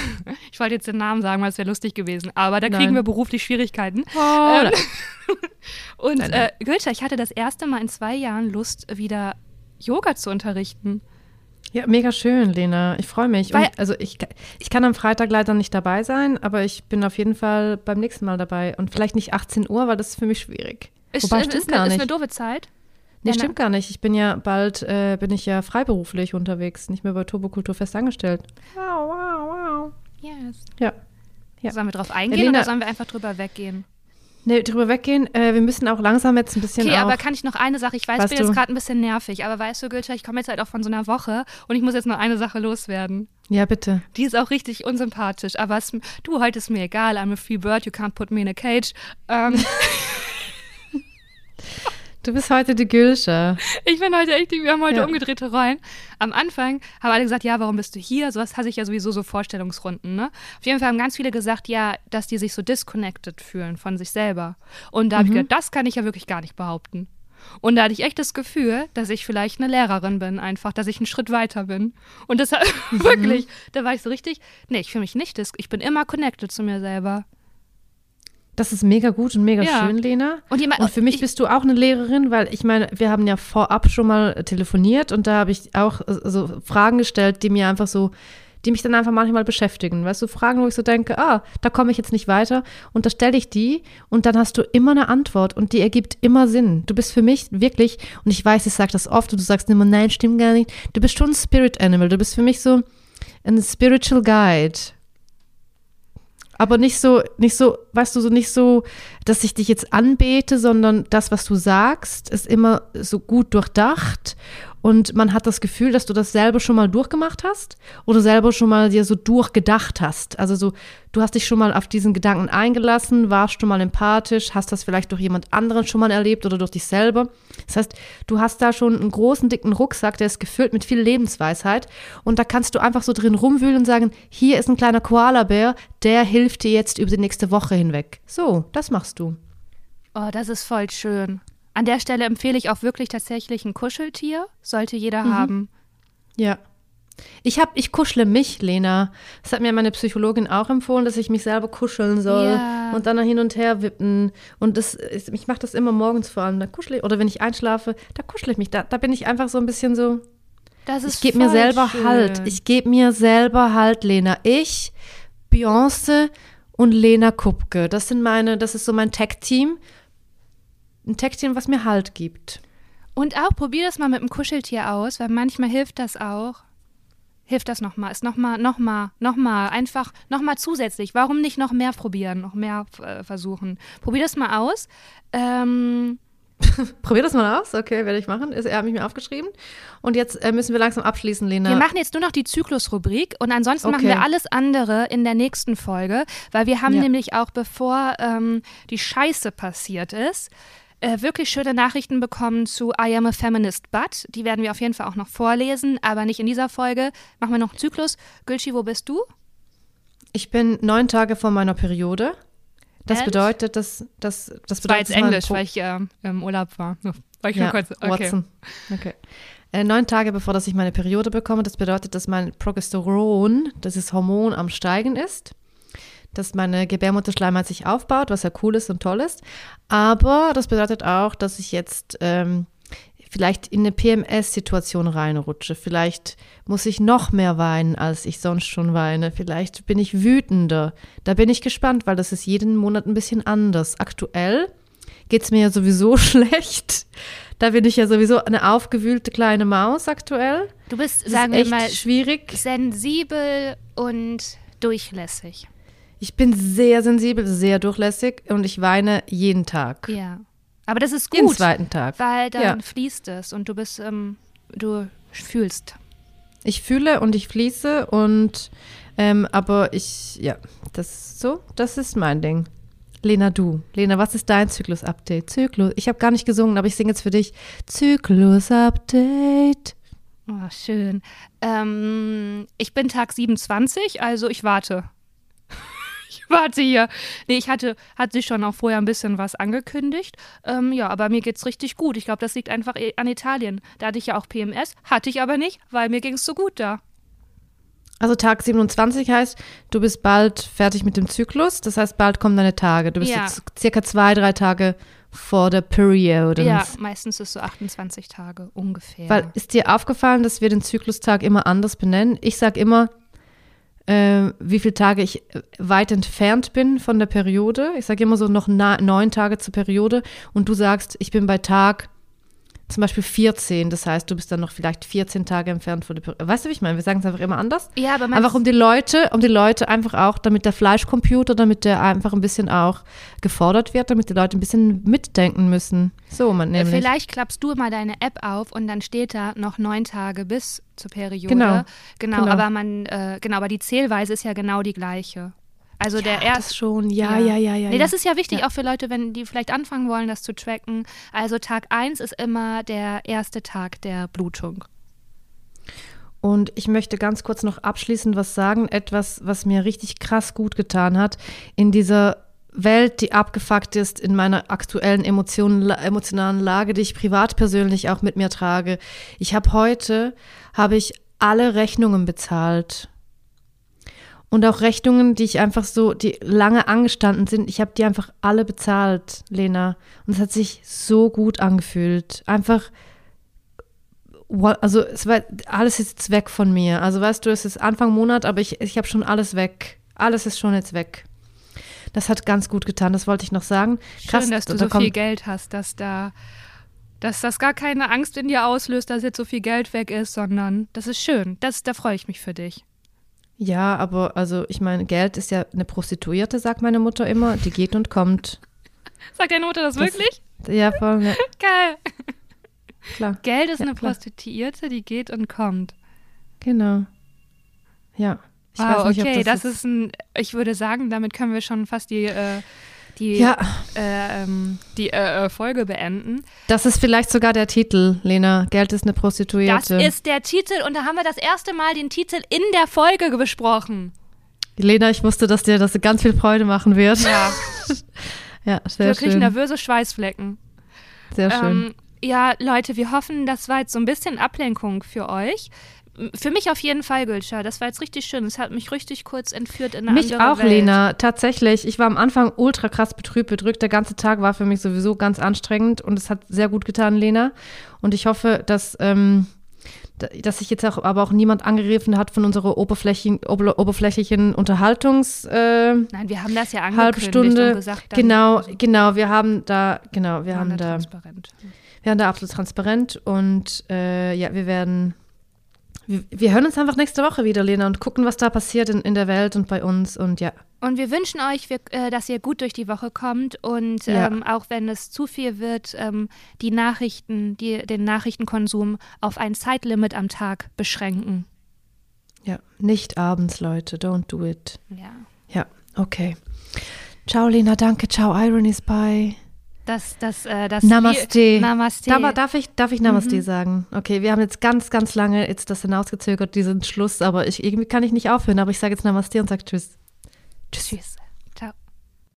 Ich wollte jetzt den Namen sagen, weil es wäre lustig gewesen. Aber da kriegen Nein. wir beruflich Schwierigkeiten. Oh, Ähm, Und Nein, äh, Gülscha, ich hatte das erste Mal in zwei Jahren Lust, wieder Yoga zu unterrichten. Ja, mega schön, Lena. Ich freue mich. Und, also ich, ich kann am Freitag leider nicht dabei sein, aber ich bin auf jeden Fall beim nächsten Mal dabei. Und vielleicht nicht 18 Uhr, weil das ist für mich schwierig. Ist, Wobei, ist, ist, eine, ist nicht. eine doofe Zeit. Nee, Ja, na- stimmt gar nicht. Ich bin ja bald, äh, bin ich ja freiberuflich unterwegs, nicht mehr bei Turbokultur fest angestellt. Wow, wow, wow. Yes. Ja. Ja. Sollen wir drauf eingehen Elena- oder sollen wir einfach drüber weggehen? Nee, drüber weggehen. Äh, wir müssen auch langsam jetzt ein bisschen Okay, auch, aber kann ich noch eine Sache? Ich weiß, ich bin du- jetzt gerade ein bisschen nervig, aber weißt du, Gülscha, ich komme jetzt halt auch von so einer Woche und ich muss jetzt noch eine Sache loswerden. Ja, bitte. Die ist auch richtig unsympathisch, aber es, du, heute ist mir egal. I'm a free bird, you can't put me in a cage. Ähm, Du bist heute die Gülsche. ich bin heute echt, wir haben heute Ja. umgedrehte Rollen. Am Anfang haben alle gesagt, ja, warum bist du hier? Sowas hasse ich ja sowieso so Vorstellungsrunden, ne? Auf jeden Fall haben ganz viele gesagt, ja, dass die sich so disconnected fühlen von sich selber. Und da habe ich gedacht, das kann ich ja wirklich gar nicht behaupten. Und da hatte ich echt das Gefühl, dass ich vielleicht eine Lehrerin bin, einfach, dass ich einen Schritt weiter bin. Und das wirklich, da war ich so richtig, nee, ich fühle mich nicht, ich bin immer connected zu mir selber. Das ist mega gut und mega Ja. schön, Lena. Und jemand- und für mich ich- bist du auch eine Lehrerin, weil ich meine, wir haben ja vorab schon mal telefoniert und da habe ich auch so Fragen gestellt, die mir einfach so, die mich dann einfach manchmal beschäftigen. Weißt du, Fragen, wo ich so denke, ah, da komme ich jetzt nicht weiter und da stelle ich die und dann hast du immer eine Antwort und die ergibt immer Sinn. Du bist für mich wirklich, und ich weiß, ich sage das oft und du sagst immer, nein, stimmt gar nicht. Du bist schon ein Spirit Animal. Du bist für mich so ein Spiritual Guide. Aber nicht so, nicht so, weißt du, so nicht so, dass ich dich jetzt anbete, sondern das, was du sagst, ist immer so gut durchdacht und man hat das Gefühl, dass du das selber schon mal durchgemacht hast oder selber schon mal dir so durchgedacht hast. Also so, du hast dich schon mal auf diesen Gedanken eingelassen, warst schon mal empathisch, hast das vielleicht durch jemand anderen schon mal erlebt oder durch dich selber. Das heißt, du hast da schon einen großen, dicken Rucksack, der ist gefüllt mit viel Lebensweisheit und da kannst du einfach so drin rumwühlen und sagen, hier ist ein kleiner Koalabär, der hilft dir jetzt über die nächste Woche hinweg. So, das machst du. Oh, das ist voll schön. An der Stelle empfehle ich auch wirklich tatsächlich ein Kuscheltier. Sollte jeder mhm. haben. Ja. Ich habe, ich kuschle mich, Lena. Das hat mir meine Psychologin auch empfohlen, dass ich mich selber kuscheln soll ja. und dann hin und her wippen. Und das, ich mache das immer morgens vor allem. Da kuschle ich, oder wenn ich einschlafe, da kuschle ich mich. Da, da bin ich einfach so ein bisschen so. Das ist ich gebe mir selber schön. Halt. Ich gebe mir selber Halt, Lena. Ich, Beyoncé und Lena Kupke. Das sind meine, das ist so mein Tag-Team ein Textchen, was mir Halt gibt. Und auch probier das mal mit dem Kuscheltier aus, weil manchmal hilft das auch. Hilft das nochmal, ist nochmal, nochmal, nochmal, einfach nochmal zusätzlich. Warum nicht noch mehr probieren, noch mehr äh, versuchen? Probier das mal aus. Ähm, Probier das mal aus, okay, werde ich machen. Er hat mich mir aufgeschrieben. Und jetzt äh, müssen wir langsam abschließen, Lena. Wir machen jetzt nur noch die Zyklusrubrik und ansonsten okay. machen wir alles andere in der nächsten Folge, weil wir haben ja. nämlich auch, bevor ähm, die Scheiße passiert ist, äh, wirklich schöne Nachrichten bekommen zu I am a Feminist But. Die werden wir auf jeden Fall auch noch vorlesen, aber nicht in dieser Folge. Machen wir noch einen Zyklus. Gülschi, wo bist du? Ich bin neun Tage vor meiner Periode. Das And? bedeutet, dass das, das bedeutet, war jetzt Englisch, weil ich äh, im Urlaub war. War ich ja, kurz, okay. Watson. Okay. Äh, neun Tage bevor dass ich meine Periode bekomme, das bedeutet, dass mein Progesteron, das ist Hormon, am Steigen ist dass meine Gebärmutterschleimhaut sich aufbaut, was ja cool ist und toll ist. Aber das bedeutet auch, dass ich jetzt ähm, vielleicht in eine PMS-Situation reinrutsche. Vielleicht muss ich noch mehr weinen, als ich sonst schon weine. Vielleicht bin ich wütender. Da bin ich gespannt, weil das ist jeden Monat ein bisschen anders. Aktuell geht es mir ja sowieso schlecht. Da bin ich ja sowieso eine aufgewühlte kleine Maus aktuell. Du bist, das sagen wir mal, schwierig. sensibel und durchlässig. Ich bin sehr sensibel, sehr durchlässig und ich weine jeden Tag. Ja. Aber das ist gut. Jeden zweiten Tag. Weil dann ja. fließt es und du bist, ähm, du fühlst. Ich fühle und ich fließe und ähm, aber ich, ja, das so, das ist mein Ding. Lena, du. Lena, was ist dein Zyklus-Update? Zyklus. Ich habe gar nicht gesungen, aber ich singe jetzt für dich. Zyklus-Update. Oh, schön. Ähm, ich bin Tag 27, also ich warte warte hier. Nee, ich hatte, hatte schon auch vorher ein bisschen was angekündigt. Ähm, ja, aber mir geht's richtig gut. Ich glaube, das liegt einfach an Italien. Da hatte ich ja auch PMS, hatte ich aber nicht, weil mir ging es so gut da. Also Tag 27 heißt, du bist bald fertig mit dem Zyklus, das heißt, bald kommen deine Tage. Du bist ja. jetzt circa zwei, drei Tage vor der Period. Ja, meistens ist so 28 Tage ungefähr. Weil ist dir aufgefallen, dass wir den Zyklustag immer anders benennen? Ich sage immer äh, wie viele Tage ich weit entfernt bin von der Periode. Ich sage immer so noch neun Tage zur Periode und du sagst, ich bin bei Tag zum Beispiel 14, das heißt, du bist dann noch vielleicht 14 Tage entfernt von der Periode. Weißt du, wie ich meine? Wir sagen es einfach immer anders. Ja, aber einfach um die Leute, um die Leute einfach auch, damit der Fleischcomputer, damit der einfach ein bisschen auch gefordert wird, damit die Leute ein bisschen mitdenken müssen. So, man nämlich. Vielleicht klappst du mal deine App auf und dann steht da noch neun Tage bis zur Periode. Genau. Genau, genau. aber man, äh, genau, aber die Zählweise ist ja genau die gleiche. Also ja, der erste schon, ja, ja, ja, ja. Nee, das ist ja wichtig, ja. auch für Leute, wenn die vielleicht anfangen wollen, das zu tracken. Also Tag 1 ist immer der erste Tag der Blutung. Und ich möchte ganz kurz noch abschließend was sagen, etwas, was mir richtig krass gut getan hat in dieser Welt, die abgefuckt ist, in meiner aktuellen Emotionen, emotionalen Lage, die ich privat persönlich auch mit mir trage. Ich habe heute, habe ich alle Rechnungen bezahlt und auch Rechnungen, die ich einfach so, die lange angestanden sind, ich habe die einfach alle bezahlt, Lena. Und es hat sich so gut angefühlt. Einfach, also es war, alles ist jetzt weg von mir. Also weißt du, es ist Anfang Monat, aber ich, ich habe schon alles weg. Alles ist schon jetzt weg. Das hat ganz gut getan, das wollte ich noch sagen. Krass, Schön, dass du so viel Geld hast, dass da dass das gar keine Angst in dir auslöst, dass jetzt so viel Geld weg ist, sondern das ist schön. Das, da freue ich mich für dich. Ja, aber also ich meine, Geld ist ja eine Prostituierte, sagt meine Mutter immer. Die geht und kommt. Sagt deine Mutter das, das wirklich? Ja, voll. Ne. Geil. klar. Geld ist Ja, eine klar. Prostituierte, die geht und kommt. Genau. Ja. Ich wow, nicht, okay, das, das, ist ein, ich würde sagen, damit können wir schon fast die, äh, die, Ja, äh, ähm, die äh, äh, Folge beenden. das ist vielleicht sogar der Titel, Lena. Geld ist eine Das Prostituierte. ist der Titel und da haben wir das erste Mal den Titel in der Folge besprochen. Lena, ich wusste, dass dir das ganz viel Freude machen wird. Ja, Ja, sehr wirklich schön. nervöse Schweißflecken. Sehr schön. Ähm, ja, Leute, wir hoffen, das war jetzt so ein bisschen Ablenkung für euch. Für mich auf jeden Fall, Gülscha. Das war jetzt richtig schön. Es hat mich richtig kurz entführt in eine Mich andere auch, Welt. Lena. Tatsächlich. Ich war am Anfang ultra krass betrübt, bedrückt. Der ganze Tag war für mich sowieso ganz anstrengend und es hat sehr gut getan, Lena. Und ich hoffe, dass, ähm, da- dass sich jetzt auch, aber auch niemand angegriffen hat von unserer oberflächlichen, ober, oberflächlichen Unterhaltungs. Äh, Nein, wir haben das ja angekündigt Halbstunde. und gesagt. genau, also, genau. Wir haben da, genau, wir haben da, transparent. wir haben da absolut transparent und äh, ja, wir werden. Wir, hören uns einfach nächste Woche wieder, Lena, und gucken, was da passiert in, in der Welt und bei uns. Und ja, Und wir wünschen euch, wir, äh, dass ihr gut durch die Woche kommt und Ja. ähm, auch wenn es zu viel wird, ähm, die Nachrichten, die, den Nachrichtenkonsum auf ein Zeitlimit am Tag beschränken. ja. Nicht abends, Leute. Don't do it. Ja. Ja, okay. Ciao, Lena, danke. Ciao, Irony's Bye. Das, das, äh, das Namaste. Namaste. Da, darf, ich, darf ich Namaste sagen? Okay, wir haben jetzt ganz, ganz lange jetzt das hinausgezögert, diesen Schluss, aber ich, irgendwie kann ich nicht aufhören, aber ich sage jetzt Namaste und sage Tschüss. Tschüss.